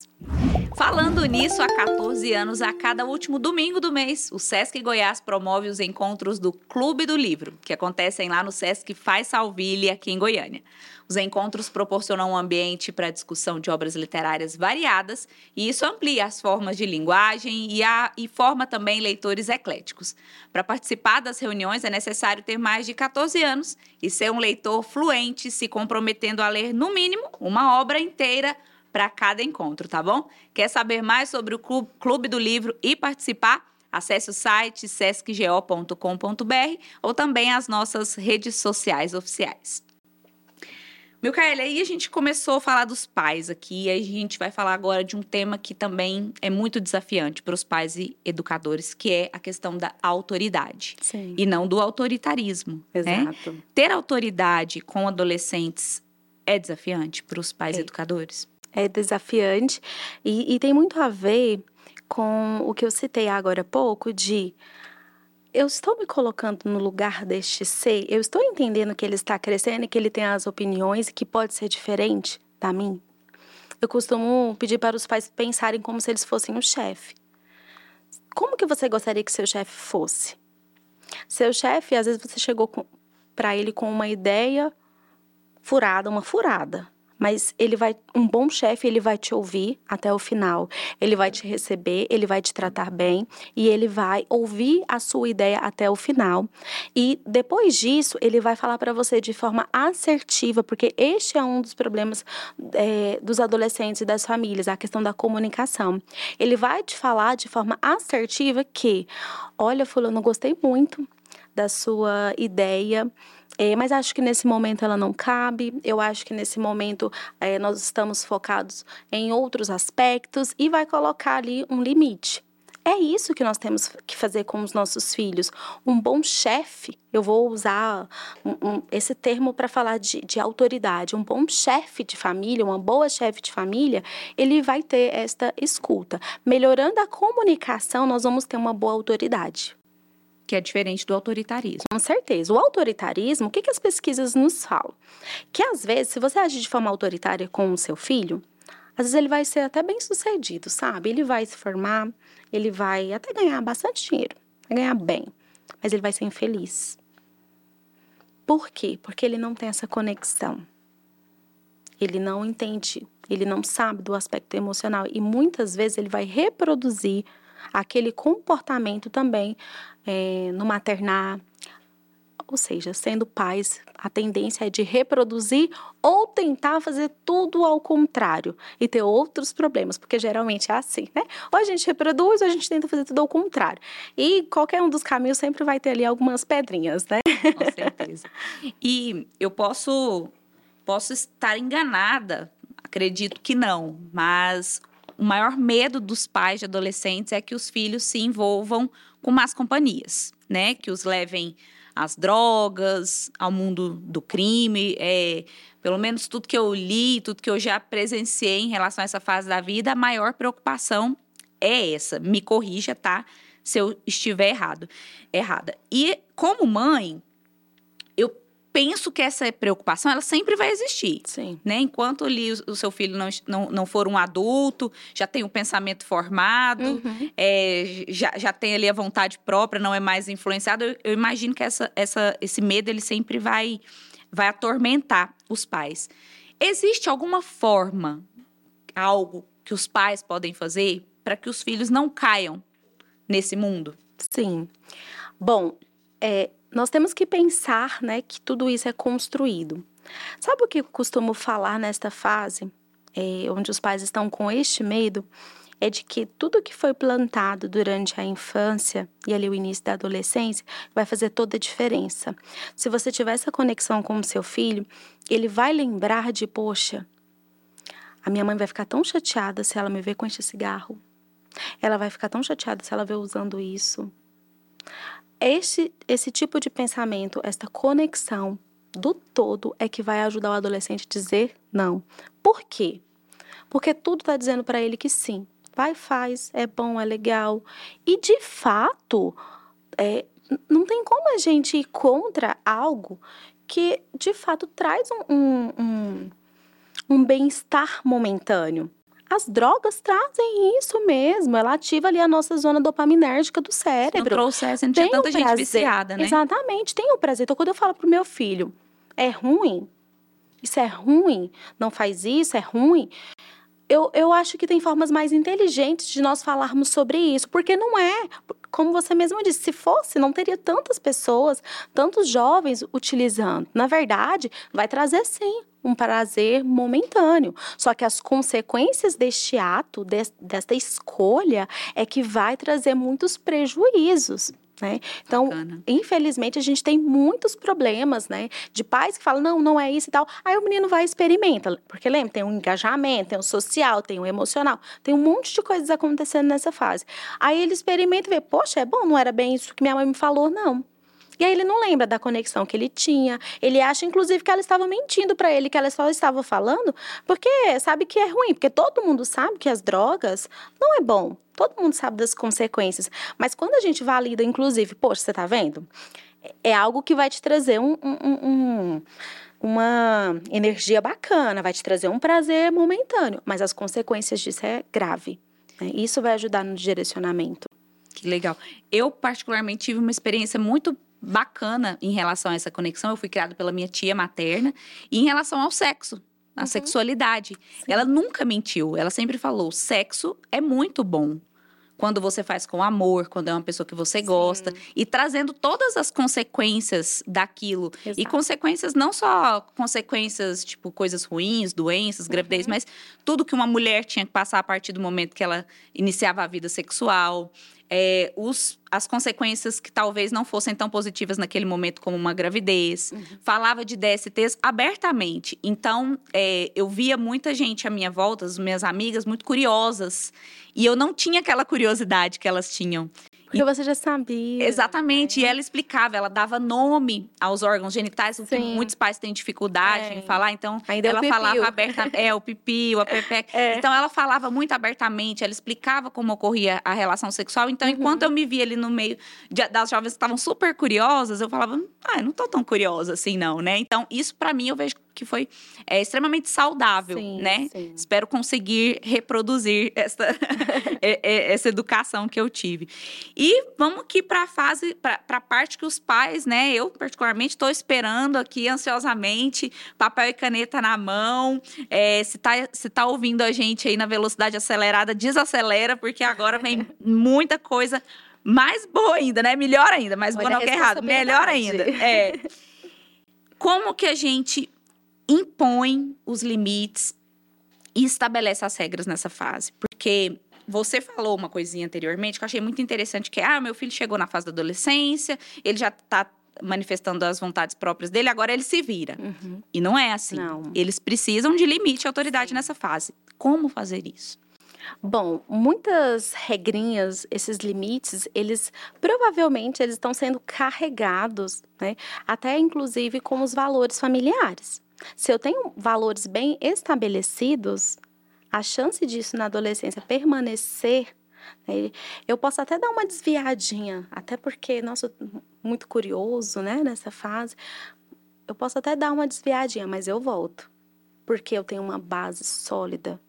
Falando nisso, há 14 anos, a cada último domingo do mês, o Sesc Goiás promove os encontros do Clube do Livro, que acontecem lá no Sesc Faz Salville, aqui em Goiânia. Os encontros proporcionam um ambiente para discussão de obras literárias variadas e isso amplia as formas de linguagem e, a, e forma também leitores ecléticos. Para participar das reuniões é necessário ter mais de 14 anos e ser um leitor fluente, se comprometendo a ler, no mínimo, uma obra inteira para cada encontro, tá bom? Quer saber mais sobre o Clube do Livro e participar? Acesse o site sescgo.com.br ou também as nossas redes sociais oficiais. Milkaela, aí a gente começou a falar dos pais aqui, e aí a gente vai falar agora de um tema que também é muito desafiante para os pais e educadores, que é a questão da autoridade. Sim. E não do autoritarismo. Né? Exato. Né? Ter autoridade com adolescentes é desafiante para os pais é. educadores? É desafiante e, e tem muito a ver com o que eu citei agora há pouco de eu estou me colocando no lugar deste ser? Eu estou entendendo que ele está crescendo e que ele tem as opiniões e que pode ser diferente da mim? Eu costumo pedir para os pais pensarem como se eles fossem o chefe. Como que você gostaria que seu chefe fosse? Seu chefe, às vezes você chegou para ele com uma ideia furada, uma furada mas ele vai, um bom chefe, ele vai te ouvir até o final. Ele vai te receber, ele vai te tratar bem e ele vai ouvir a sua ideia até o final. E depois disso, ele vai falar para você de forma assertiva, porque este é um dos problemas é, dos adolescentes e das famílias, a questão da comunicação. Ele vai te falar de forma assertiva que, olha, fulano, gostei muito da sua ideia é, mas acho que nesse momento ela não cabe. Eu acho que nesse momento é, nós estamos focados em outros aspectos e vai colocar ali um limite. É isso que nós temos que fazer com os nossos filhos. Um bom chefe, eu vou usar um, um, esse termo para falar de, de, autoridade. Um bom chefe de família, uma boa chefe de família, ele vai ter esta escuta. Melhorando a comunicação, nós vamos ter uma boa autoridade que é diferente do autoritarismo. Com certeza. O autoritarismo, o que, que as pesquisas nos falam? Que às vezes, se você agir de forma autoritária com o seu filho, às vezes ele vai ser até bem sucedido, sabe? Ele vai se formar, ele vai até ganhar bastante dinheiro, vai ganhar bem, mas ele vai ser infeliz. Por quê? Porque ele não tem essa conexão. Ele não entende, ele não sabe do aspecto emocional e muitas vezes ele vai reproduzir aquele comportamento também é, no maternar, Ou seja, sendo pais, a tendência é de reproduzir ou tentar fazer tudo ao contrário e ter outros problemas, porque geralmente é assim, né? Ou a gente reproduz ou a gente tenta fazer tudo ao contrário. E qualquer um dos caminhos sempre vai ter ali algumas pedrinhas, né? Com certeza. E eu posso posso estar enganada, acredito que não, mas o maior medo dos pais de adolescentes é que os filhos se envolvam com más companhias, né? Que os levem às drogas, ao mundo do crime. É, pelo menos tudo que eu li, tudo que eu já presenciei em relação a essa fase da vida, a maior preocupação é essa. Me corrija, tá? Se eu estiver errado, errada. E como mãe, penso que essa preocupação ela sempre vai existir. Sim. Né? Enquanto ali o, o seu filho não, não, não for um adulto, já tem um pensamento formado, uhum. é, já, já tem ali a vontade própria, não é mais influenciado, eu, eu imagino que essa, essa, esse medo ele sempre vai, vai atormentar os pais. Existe alguma forma, algo que os pais podem fazer para que os filhos não caiam nesse mundo? Sim. Bom, é, nós temos que pensar né, que tudo isso é construído. Sabe o que eu costumo falar nesta fase, é, onde os pais estão com este medo? É de que tudo que foi plantado durante a infância e ali o início da adolescência vai fazer toda a diferença. Se você tiver essa conexão com o seu filho, ele vai lembrar de, poxa, a minha mãe vai ficar tão chateada se ela me ver com este cigarro. Ela vai ficar tão chateada se ela ver usando isso esse, esse tipo de pensamento, esta conexão do todo é que vai ajudar o adolescente a dizer não. Por quê? Porque tudo está dizendo para ele que sim. Vai, faz, é bom, é legal. E de fato, é, não tem como a gente ir contra algo que de fato traz um, um, um, um bem-estar momentâneo. As drogas trazem isso mesmo. Ela ativa ali a nossa zona dopaminérgica do cérebro. Se não trouxesse, não tinha tanta gente viciada, né? Exatamente, tem o prazer. Então, quando eu falo pro meu filho, é ruim, isso é ruim, não faz isso, é ruim. Eu, eu acho que tem formas mais inteligentes de nós falarmos sobre isso, porque não é, como você mesmo disse, se fosse, não teria tantas pessoas, tantos jovens utilizando. Na verdade, vai trazer sim um prazer momentâneo. Só que as consequências deste ato, de, desta escolha, é que vai trazer muitos prejuízos. Né? Então, Bacana. infelizmente, a gente tem muitos problemas, né? De pais que falam, não, não é isso e tal. Aí o menino vai e experimenta. Porque lembra, tem um engajamento, tem o um social, tem o um emocional, tem um monte de coisas acontecendo nessa fase. Aí ele experimenta e vê, poxa, é bom, não era bem isso que minha mãe me falou, não. E aí ele não lembra da conexão que ele tinha. Ele acha, inclusive, que ela estava mentindo para ele, que ela só estava falando, porque sabe que é ruim. Porque todo mundo sabe que as drogas não é bom. Todo mundo sabe das consequências. Mas quando a gente valida, inclusive, poxa, você tá vendo? É algo que vai te trazer um, um, um uma energia bacana, vai te trazer um prazer momentâneo, mas as consequências disso é grave. Né? Isso vai ajudar no direcionamento. Que legal. Eu, particularmente, tive uma experiência muito bacana em relação a essa conexão. Eu fui criada pela minha tia materna. E em relação ao sexo, a uhum. sexualidade. Sim. Ela nunca mentiu. Ela sempre falou: sexo é muito bom quando você faz com amor, quando é uma pessoa que você Sim. gosta, e trazendo todas as consequências daquilo. Exato. E consequências, não só consequências, tipo, coisas ruins, doenças, gravidez, uhum. mas tudo que uma mulher tinha que passar a partir do momento que ela iniciava a vida sexual é, os, as consequências que talvez não fossem tão positivas naquele momento, como uma gravidez. Uhum. Falava de DSTs abertamente. Então, é, eu via muita gente à minha volta, as minhas amigas, muito curiosas. E eu não tinha aquela curiosidade que elas tinham. Porque você já sabia. Exatamente. Né? E ela explicava, ela dava nome aos órgãos genitais, o que muitos pais têm dificuldade é. em falar. Então, Ainda é ela é falava abertamente. É, o pipi, o pepeca. É. Então, ela falava muito abertamente, ela explicava como ocorria a relação sexual. Então, uhum. enquanto eu me via ali no meio de, das jovens que estavam super curiosas, eu falava, ah, eu não tô tão curiosa assim, não, né? Então, isso para mim eu vejo que foi é, extremamente saudável, sim, né? Sim. Espero conseguir reproduzir essa, essa educação que eu tive. E vamos aqui para a fase, para a parte que os pais, né? Eu, particularmente, estou esperando aqui ansiosamente, papel e caneta na mão. É, se está se tá ouvindo a gente aí na velocidade acelerada, desacelera, porque agora vem muita coisa mais boa ainda, né? Melhor ainda, mais boa não que é errado, melhor ainda. É. Como que a gente impõe os limites e estabelece as regras nessa fase? Porque você falou uma coisinha anteriormente que eu achei muito interessante, que é, ah, meu filho chegou na fase da adolescência, ele já está manifestando as vontades próprias dele, agora ele se vira. Uhum. E não é assim. Não. Eles precisam de limite e autoridade nessa fase. Como fazer isso? Bom, muitas regrinhas, esses limites, eles provavelmente eles estão sendo carregados, né? Até inclusive com os valores familiares. Se eu tenho valores bem estabelecidos, a chance disso na adolescência permanecer né, eu posso até dar uma desviadinha, até porque, nossa, muito curioso, né, nessa fase. Eu posso até dar uma desviadinha, mas eu volto. Porque eu tenho uma base sólida.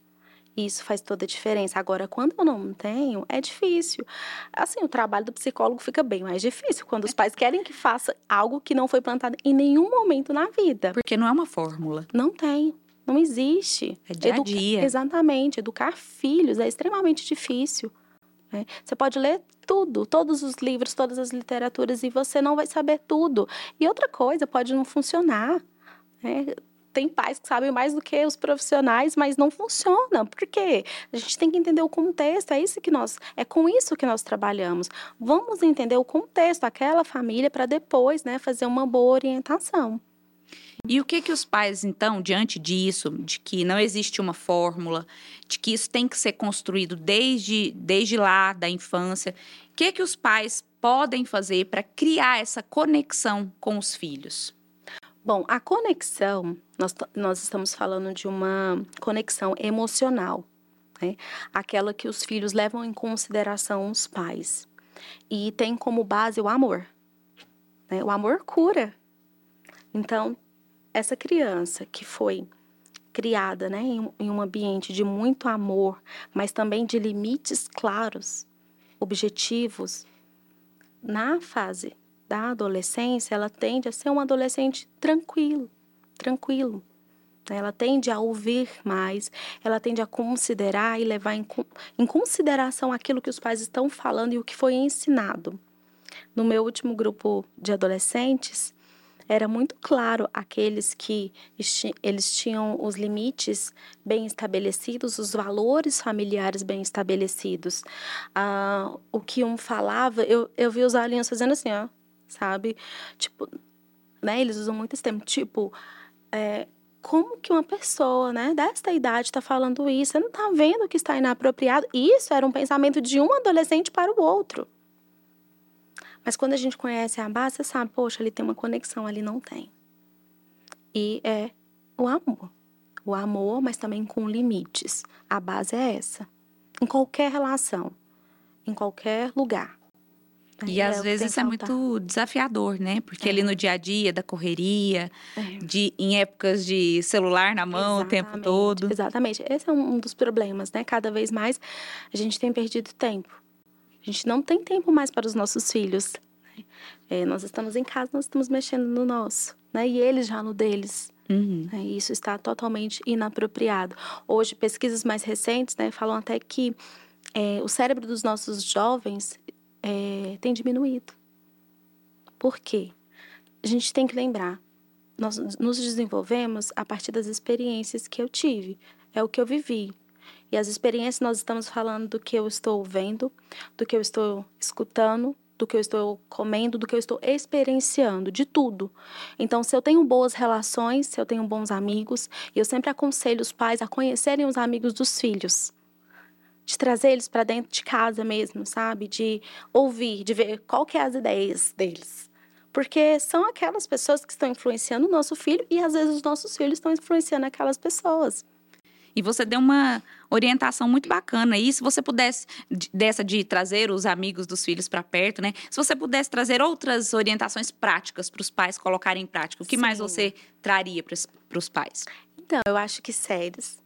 Isso faz toda a diferença. Agora, quando eu não tenho, é difícil. Assim, o trabalho do psicólogo fica bem mais difícil quando os pais querem que faça algo que não foi plantado em nenhum momento na vida. Porque não é uma fórmula. Não tem. Não existe. É dia a dia. Exatamente. Educar filhos é extremamente difícil. Né? Você pode ler tudo, todos os livros, todas as literaturas, e você não vai saber tudo. E outra coisa, pode não funcionar. Né? Tem pais que sabem mais do que os profissionais, mas não funciona. Por quê? A gente tem que entender o contexto, é isso que nós, é com isso que nós trabalhamos. Vamos entender o contexto, aquela família, para depois, né, fazer uma boa orientação. E o que que os pais, então, diante disso, de que não existe uma fórmula, de que isso tem que ser construído desde, desde lá, da infância, o que que os pais podem fazer para criar essa conexão com os filhos? Bom, a conexão, nós, nós estamos falando de uma conexão emocional, né? aquela que os filhos levam em consideração os pais. E tem como base o amor. Né? O amor cura. Então, essa criança que foi criada né, em, em um ambiente de muito amor, mas também de limites claros, objetivos, na fase da adolescência, ela tende a ser um adolescente tranquilo, tranquilo. Ela tende a ouvir mais, ela tende a considerar e levar em, em consideração aquilo que os pais estão falando e o que foi ensinado. No meu último grupo de adolescentes, era muito claro aqueles que eles tinham os limites bem estabelecidos, os valores familiares bem estabelecidos. Ah, o que um falava, eu, eu vi os alunos fazendo assim, ó, sabe? Tipo, né? Eles usam muito esse termo, tipo, é, como que uma pessoa, né, desta idade está falando isso? Você não está vendo que está inapropriado? Isso era um pensamento de um adolescente para o outro. Mas quando a gente conhece a base, você sabe, poxa, ali tem uma conexão, ali não tem. E é o amor. O amor, mas também com limites. A base é essa. Em qualquer relação, em qualquer lugar. E é, às vezes isso é muito desafiador, né? Porque é. ali no dia a dia, da correria, é. de, em épocas de celular na mão Exatamente. o tempo todo. Exatamente. Esse é um dos problemas, né? Cada vez mais a gente tem perdido tempo. A gente não tem tempo mais para os nossos filhos. Né? É, nós estamos em casa, nós estamos mexendo no nosso, né? E eles já no deles. Uhum. E isso está totalmente inapropriado. Hoje, pesquisas mais recentes né, falam até que é, o cérebro dos nossos jovens é, tem diminuído. Por quê? A gente tem que lembrar, nós nos desenvolvemos a partir das experiências que eu tive, é o que eu vivi. E as experiências nós estamos falando do que eu estou vendo, do que eu estou escutando, do que eu estou comendo, do que eu estou experienciando, de tudo. Então, se eu tenho boas relações, se eu tenho bons amigos, eu sempre aconselho os pais a conhecerem os amigos dos filhos de trazer eles para dentro de casa mesmo, sabe? De ouvir, de ver qual que é as ideias deles. Porque são aquelas pessoas que estão influenciando o nosso filho e às vezes os nossos filhos estão influenciando aquelas pessoas. E você deu uma orientação muito bacana. E se você pudesse, dessa de trazer os amigos dos filhos para perto, né? Se você pudesse trazer outras orientações práticas para os pais colocarem em prática, o que Sim. mais você traria para os pais? Então, eu acho que séries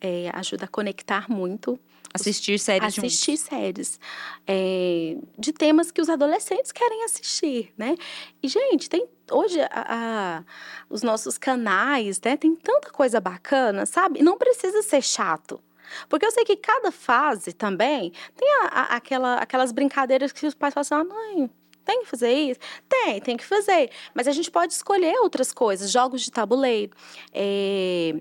é, ajuda a conectar muito Assistir séries Assistir juntos. séries. É, de temas que os adolescentes querem assistir, né? E, gente, tem hoje a, a, os nossos canais, né? Tem tanta coisa bacana, sabe? Não precisa ser chato. Porque eu sei que cada fase também tem a, a, aquela, aquelas brincadeiras que os pais falam assim, ah, mãe, tem que fazer isso? Tem, tem que fazer. Mas a gente pode escolher outras coisas, jogos de tabuleiro, é,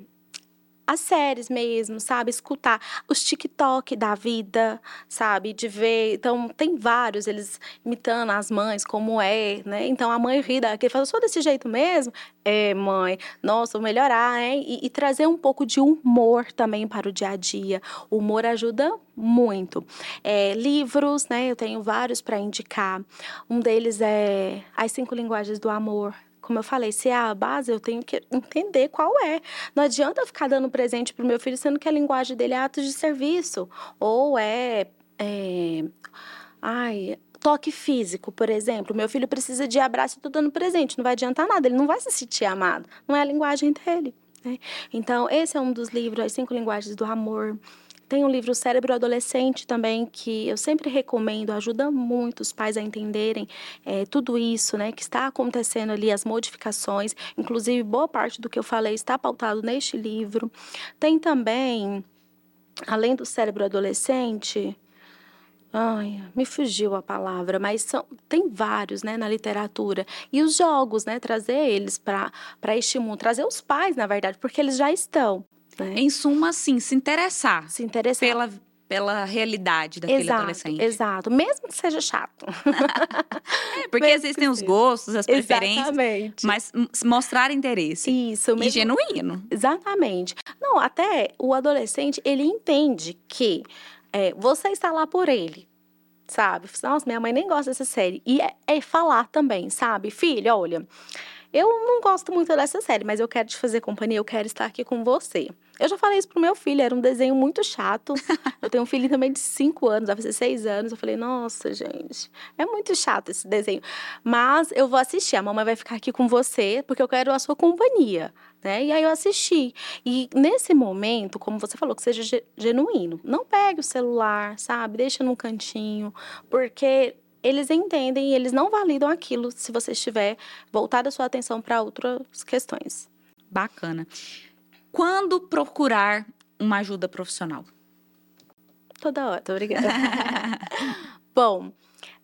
as séries mesmo, sabe? Escutar os TikTok da vida, sabe? De ver. Então, tem vários, eles imitando as mães, como é, né? Então, a mãe ri daquele fala, sou desse jeito mesmo? É, mãe, nossa, vou melhorar, hein? E, e trazer um pouco de humor também para o dia a dia. O humor ajuda muito. É, livros, né? Eu tenho vários para indicar. Um deles é As Cinco Linguagens do Amor como eu falei, se é a base, eu tenho que entender qual é. Não adianta eu ficar dando presente para o meu filho, sendo que a linguagem dele é atos de serviço. Ou é, é ai, toque físico, por exemplo. Meu filho precisa de abraço, eu tô dando presente. Não vai adiantar nada, ele não vai se sentir amado. Não é a linguagem dele. Né? Então, esse é um dos livros, As Cinco Linguagens do Amor. Tem um livro Cérebro Adolescente também, que eu sempre recomendo, ajuda muito os pais a entenderem é, tudo isso, né, que está acontecendo ali, as modificações. Inclusive, boa parte do que eu falei está pautado neste livro. Tem também, além do Cérebro Adolescente, Ai, me fugiu a palavra, mas são, tem vários, né, na literatura. E os jogos, né, trazer eles para este mundo, trazer os pais, na verdade, porque eles já estão. Né? Em suma, sim, se interessar. Se interessar. Pela, pela realidade daquele exato, adolescente. Exato, mesmo que seja chato. é, porque mesmo existem os gostos, as preferências. Exatamente. Mas mostrar interesse. Isso, mesmo. E genuíno. Exatamente. Não, até o adolescente, ele entende que é, você está lá por ele. Sabe? Nossa, minha mãe nem gosta dessa série. E é, é falar também, sabe? Filho, olha, eu não gosto muito dessa série, mas eu quero te fazer companhia, eu quero estar aqui com você. Eu já falei isso pro meu filho, era um desenho muito chato. eu tenho um filho também de 5 anos, vai fazer 6 anos. Eu falei, nossa, gente, é muito chato esse desenho. Mas eu vou assistir, a mamãe vai ficar aqui com você, porque eu quero a sua companhia. Né? E aí eu assisti. E nesse momento, como você falou, que seja genuíno. Não pegue o celular, sabe? Deixa num cantinho, porque eles entendem e eles não validam aquilo se você estiver voltado a sua atenção para outras questões. Bacana. Quando procurar uma ajuda profissional? Toda hora, obrigada. Bom,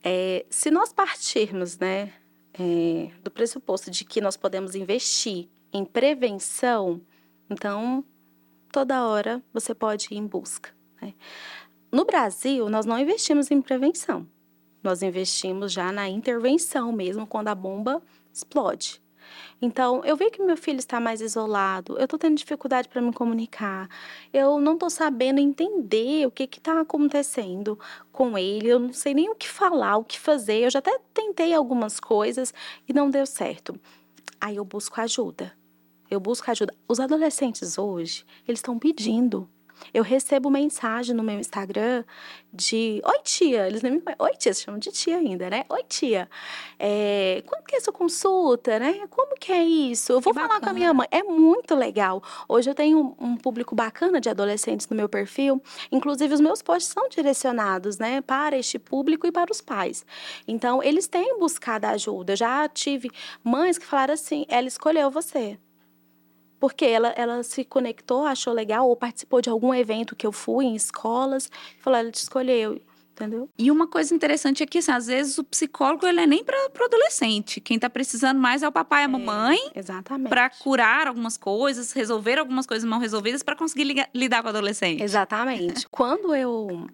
é, se nós partirmos né, é, do pressuposto de que nós podemos investir em prevenção, então toda hora você pode ir em busca. Né? No Brasil, nós não investimos em prevenção. Nós investimos já na intervenção mesmo quando a bomba explode. Então, eu vi que meu filho está mais isolado, eu estou tendo dificuldade para me comunicar, eu não estou sabendo entender o que está acontecendo com ele, eu não sei nem o que falar, o que fazer. Eu já até tentei algumas coisas e não deu certo. Aí eu busco ajuda. Eu busco ajuda. Os adolescentes hoje, eles estão pedindo eu recebo mensagem no meu Instagram de Oi, tia. Eles nem me Oi, tia, se chamam de tia ainda, né? Oi, tia. É, quando que é sua consulta, né? Como que é isso? Eu vou que falar bacana. com a minha mãe. É muito legal. Hoje eu tenho um, um público bacana de adolescentes no meu perfil. Inclusive, os meus posts são direcionados, né? Para este público e para os pais. Então, eles têm buscado ajuda. Eu já tive mães que falaram assim: ela escolheu você. Porque ela, ela se conectou, achou legal, ou participou de algum evento que eu fui em escolas, falou, ela te escolheu, entendeu? E uma coisa interessante é que, assim, às vezes, o psicólogo ele é nem para o adolescente. Quem está precisando mais é o papai e a é, mamãe. É, exatamente. Para curar algumas coisas, resolver algumas coisas mal resolvidas, para conseguir lidar com o adolescente. Exatamente. Quando eu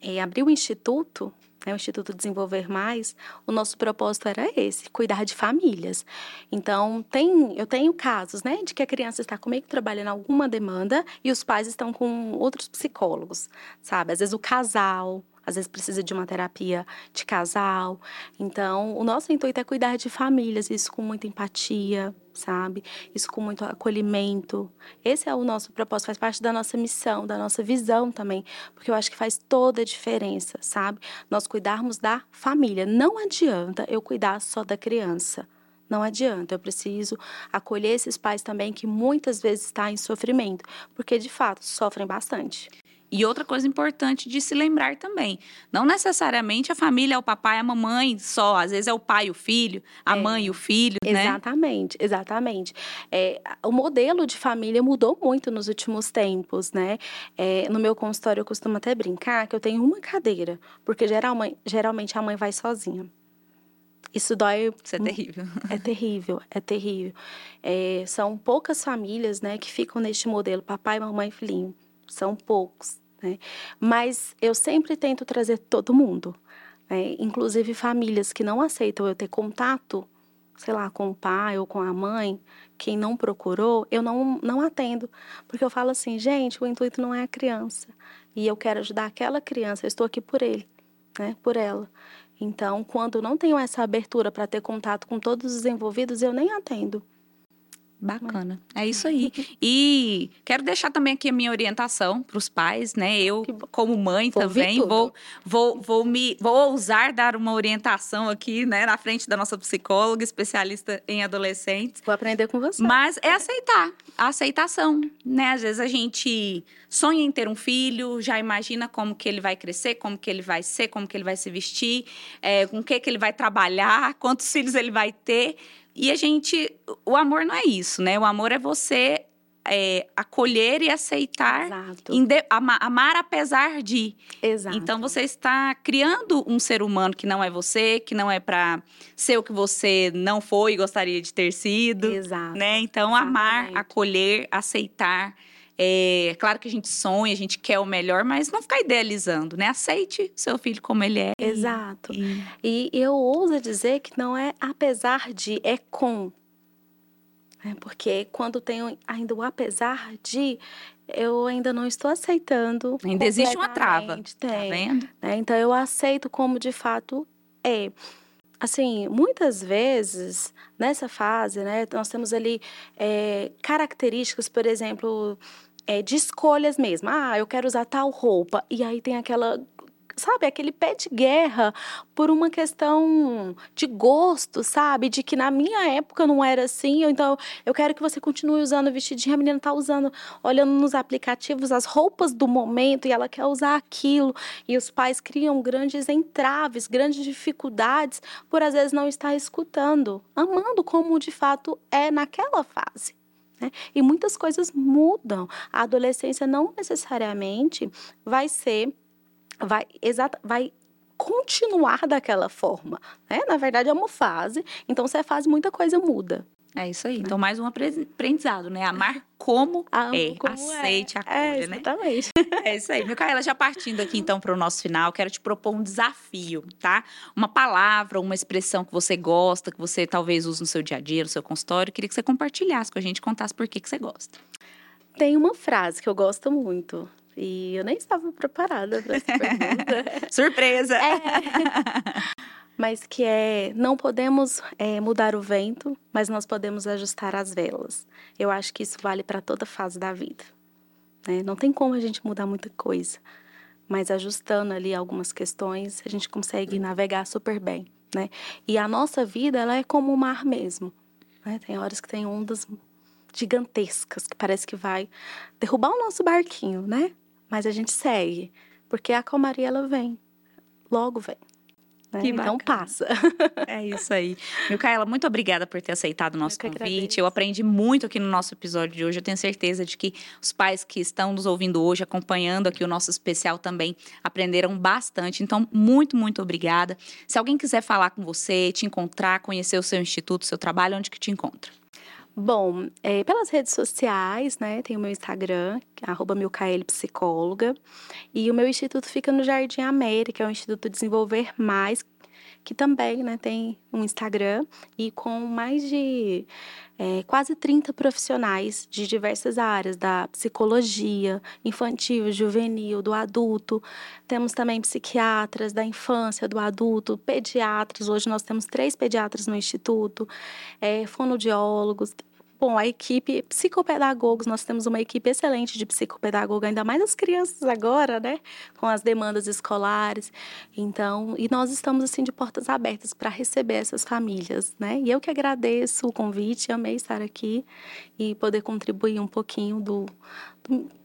é, abri o instituto, né, o Instituto Desenvolver Mais, o nosso propósito era esse, cuidar de famílias. Então, tem, eu tenho casos, né, de que a criança está comigo trabalhando alguma demanda e os pais estão com outros psicólogos, sabe? Às vezes o casal, às vezes precisa de uma terapia de casal. Então, o nosso intuito é cuidar de famílias, isso com muita empatia, sabe? Isso com muito acolhimento. Esse é o nosso propósito, faz parte da nossa missão, da nossa visão também, porque eu acho que faz toda a diferença, sabe? Nós cuidarmos da família. Não adianta eu cuidar só da criança. Não adianta, eu preciso acolher esses pais também que muitas vezes estão em sofrimento, porque de fato sofrem bastante. E outra coisa importante de se lembrar também, não necessariamente a família é o papai e a mamãe só, às vezes é o pai e o filho, a é, mãe e o filho, né? Exatamente, exatamente. É, o modelo de família mudou muito nos últimos tempos, né? É, no meu consultório eu costumo até brincar que eu tenho uma cadeira, porque geralmente, geralmente a mãe vai sozinha. Isso dói. Isso é terrível. É terrível, é terrível. É, são poucas famílias, né, que ficam neste modelo, papai, mamãe, filhinho. São poucos, né? Mas eu sempre tento trazer todo mundo, né? Inclusive famílias que não aceitam eu ter contato, sei lá, com o pai ou com a mãe, quem não procurou, eu não, não atendo. Porque eu falo assim, gente, o intuito não é a criança. E eu quero ajudar aquela criança, eu estou aqui por ele, né? Por ela. Então, quando não tenho essa abertura para ter contato com todos os envolvidos, eu nem atendo. Bacana. É isso aí. E quero deixar também aqui a minha orientação para os pais, né? Eu, como mãe vou também, vou, vou, vou, me, vou ousar dar uma orientação aqui, né, na frente da nossa psicóloga, especialista em adolescentes. Vou aprender com você. Mas é aceitar, a aceitação, né? Às vezes a gente sonha em ter um filho, já imagina como que ele vai crescer, como que ele vai ser, como que ele vai se vestir, é, com o que que ele vai trabalhar, quantos filhos ele vai ter. E a gente. O amor não é isso, né? O amor é você é, acolher e aceitar, de, amar, amar, apesar de. Exato. Então você está criando um ser humano que não é você, que não é para ser o que você não foi e gostaria de ter sido. Exato. Né? Então Exatamente. amar, acolher, aceitar. É claro que a gente sonha, a gente quer o melhor, mas não ficar idealizando, né? Aceite seu filho como ele é. Exato. E, e eu ouso dizer que não é apesar de, é com. É porque quando tenho ainda o apesar de, eu ainda não estou aceitando. Ainda existe uma trava. Tá tem, tá vendo? Né? Então eu aceito como de fato é assim, muitas vezes nessa fase, né, nós temos ali é, características, por exemplo, é, de escolhas mesmo. Ah, eu quero usar tal roupa. E aí tem aquela sabe, aquele pé de guerra por uma questão de gosto, sabe? De que na minha época não era assim, então eu quero que você continue usando o vestidinho, a menina tá usando, olhando nos aplicativos as roupas do momento e ela quer usar aquilo. E os pais criam grandes entraves, grandes dificuldades por às vezes não estar escutando, amando como de fato é naquela fase. Né? E muitas coisas mudam. A adolescência não necessariamente vai ser, vai, exata, vai continuar daquela forma. Né? Na verdade, é uma fase. Então, se é fase, muita coisa muda. É isso aí. Né? Então, mais um aprendizado, né? Amar como Amo é. Como Aceite é. a cor, é, exatamente. né? É isso aí. Micaela, já partindo aqui então para o nosso final, quero te propor um desafio, tá? Uma palavra, uma expressão que você gosta, que você talvez use no seu dia a dia, no seu consultório. Queria que você compartilhasse com a gente, contasse por que, que você gosta. Tem uma frase que eu gosto muito. E eu nem estava preparada para essa pergunta. Surpresa! É. mas que é não podemos é, mudar o vento, mas nós podemos ajustar as velas. Eu acho que isso vale para toda fase da vida. Né? Não tem como a gente mudar muita coisa, mas ajustando ali algumas questões, a gente consegue navegar super bem. Né? E a nossa vida ela é como o mar mesmo. Né? Tem horas que tem ondas gigantescas que parece que vai derrubar o nosso barquinho, né? Mas a gente segue, porque a calmaria ela vem, logo vem. Né? Então passa. É isso aí. Milcaela, muito obrigada por ter aceitado o nosso Eu convite. Eu aprendi muito aqui no nosso episódio de hoje. Eu tenho certeza de que os pais que estão nos ouvindo hoje, acompanhando aqui o nosso especial também, aprenderam bastante. Então, muito, muito obrigada. Se alguém quiser falar com você, te encontrar, conhecer o seu instituto, o seu trabalho, onde que te encontra? Bom, é, pelas redes sociais, né? Tem o meu Instagram, arroba Psicóloga. E o meu instituto fica no Jardim América, é o Instituto Desenvolver Mais, que também né, tem um Instagram e com mais de é, quase 30 profissionais de diversas áreas, da psicologia, infantil, juvenil, do adulto. Temos também psiquiatras da infância, do adulto, pediatras. Hoje nós temos três pediatras no Instituto, é, fonoaudiólogos, Bom, a equipe psicopedagogos, nós temos uma equipe excelente de psicopedagogo, ainda mais as crianças agora, né, com as demandas escolares. Então, e nós estamos assim de portas abertas para receber essas famílias, né? E eu que agradeço o convite, amei estar aqui e poder contribuir um pouquinho do,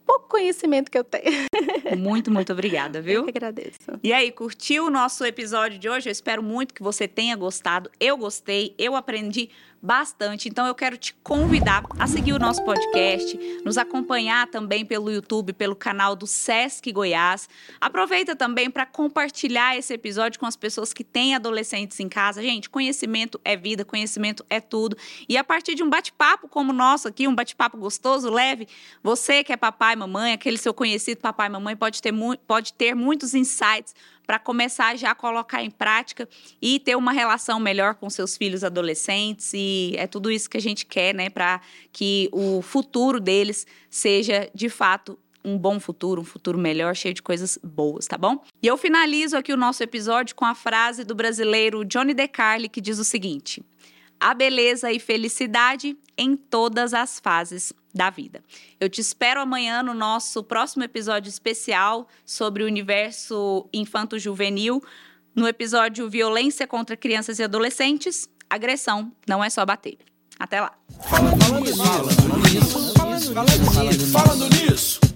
pouco conhecimento que eu tenho. Muito, muito obrigada, viu? Eu que agradeço. E aí, curtiu o nosso episódio de hoje? Eu espero muito que você tenha gostado. Eu gostei, eu aprendi bastante. Então eu quero te convidar a seguir o nosso podcast, nos acompanhar também pelo YouTube, pelo canal do Sesc Goiás. Aproveita também para compartilhar esse episódio com as pessoas que têm adolescentes em casa. Gente, conhecimento é vida, conhecimento é tudo. E a partir de um bate-papo como o nosso aqui, um bate-papo gostoso, leve, você que é papai, mamãe, aquele seu conhecido papai, mamãe, pode ter, pode ter muitos insights para começar já a colocar em prática e ter uma relação melhor com seus filhos adolescentes. E é tudo isso que a gente quer, né, para que o futuro deles seja de fato um bom futuro, um futuro melhor, cheio de coisas boas, tá bom? E eu finalizo aqui o nosso episódio com a frase do brasileiro Johnny DeCarli que diz o seguinte: a beleza e felicidade em todas as fases da vida. Eu te espero amanhã no nosso próximo episódio especial sobre o universo infanto-juvenil, no episódio Violência contra Crianças e Adolescentes. Agressão não é só bater. Até lá. Falando, falando nisso, falando nisso, falando nisso.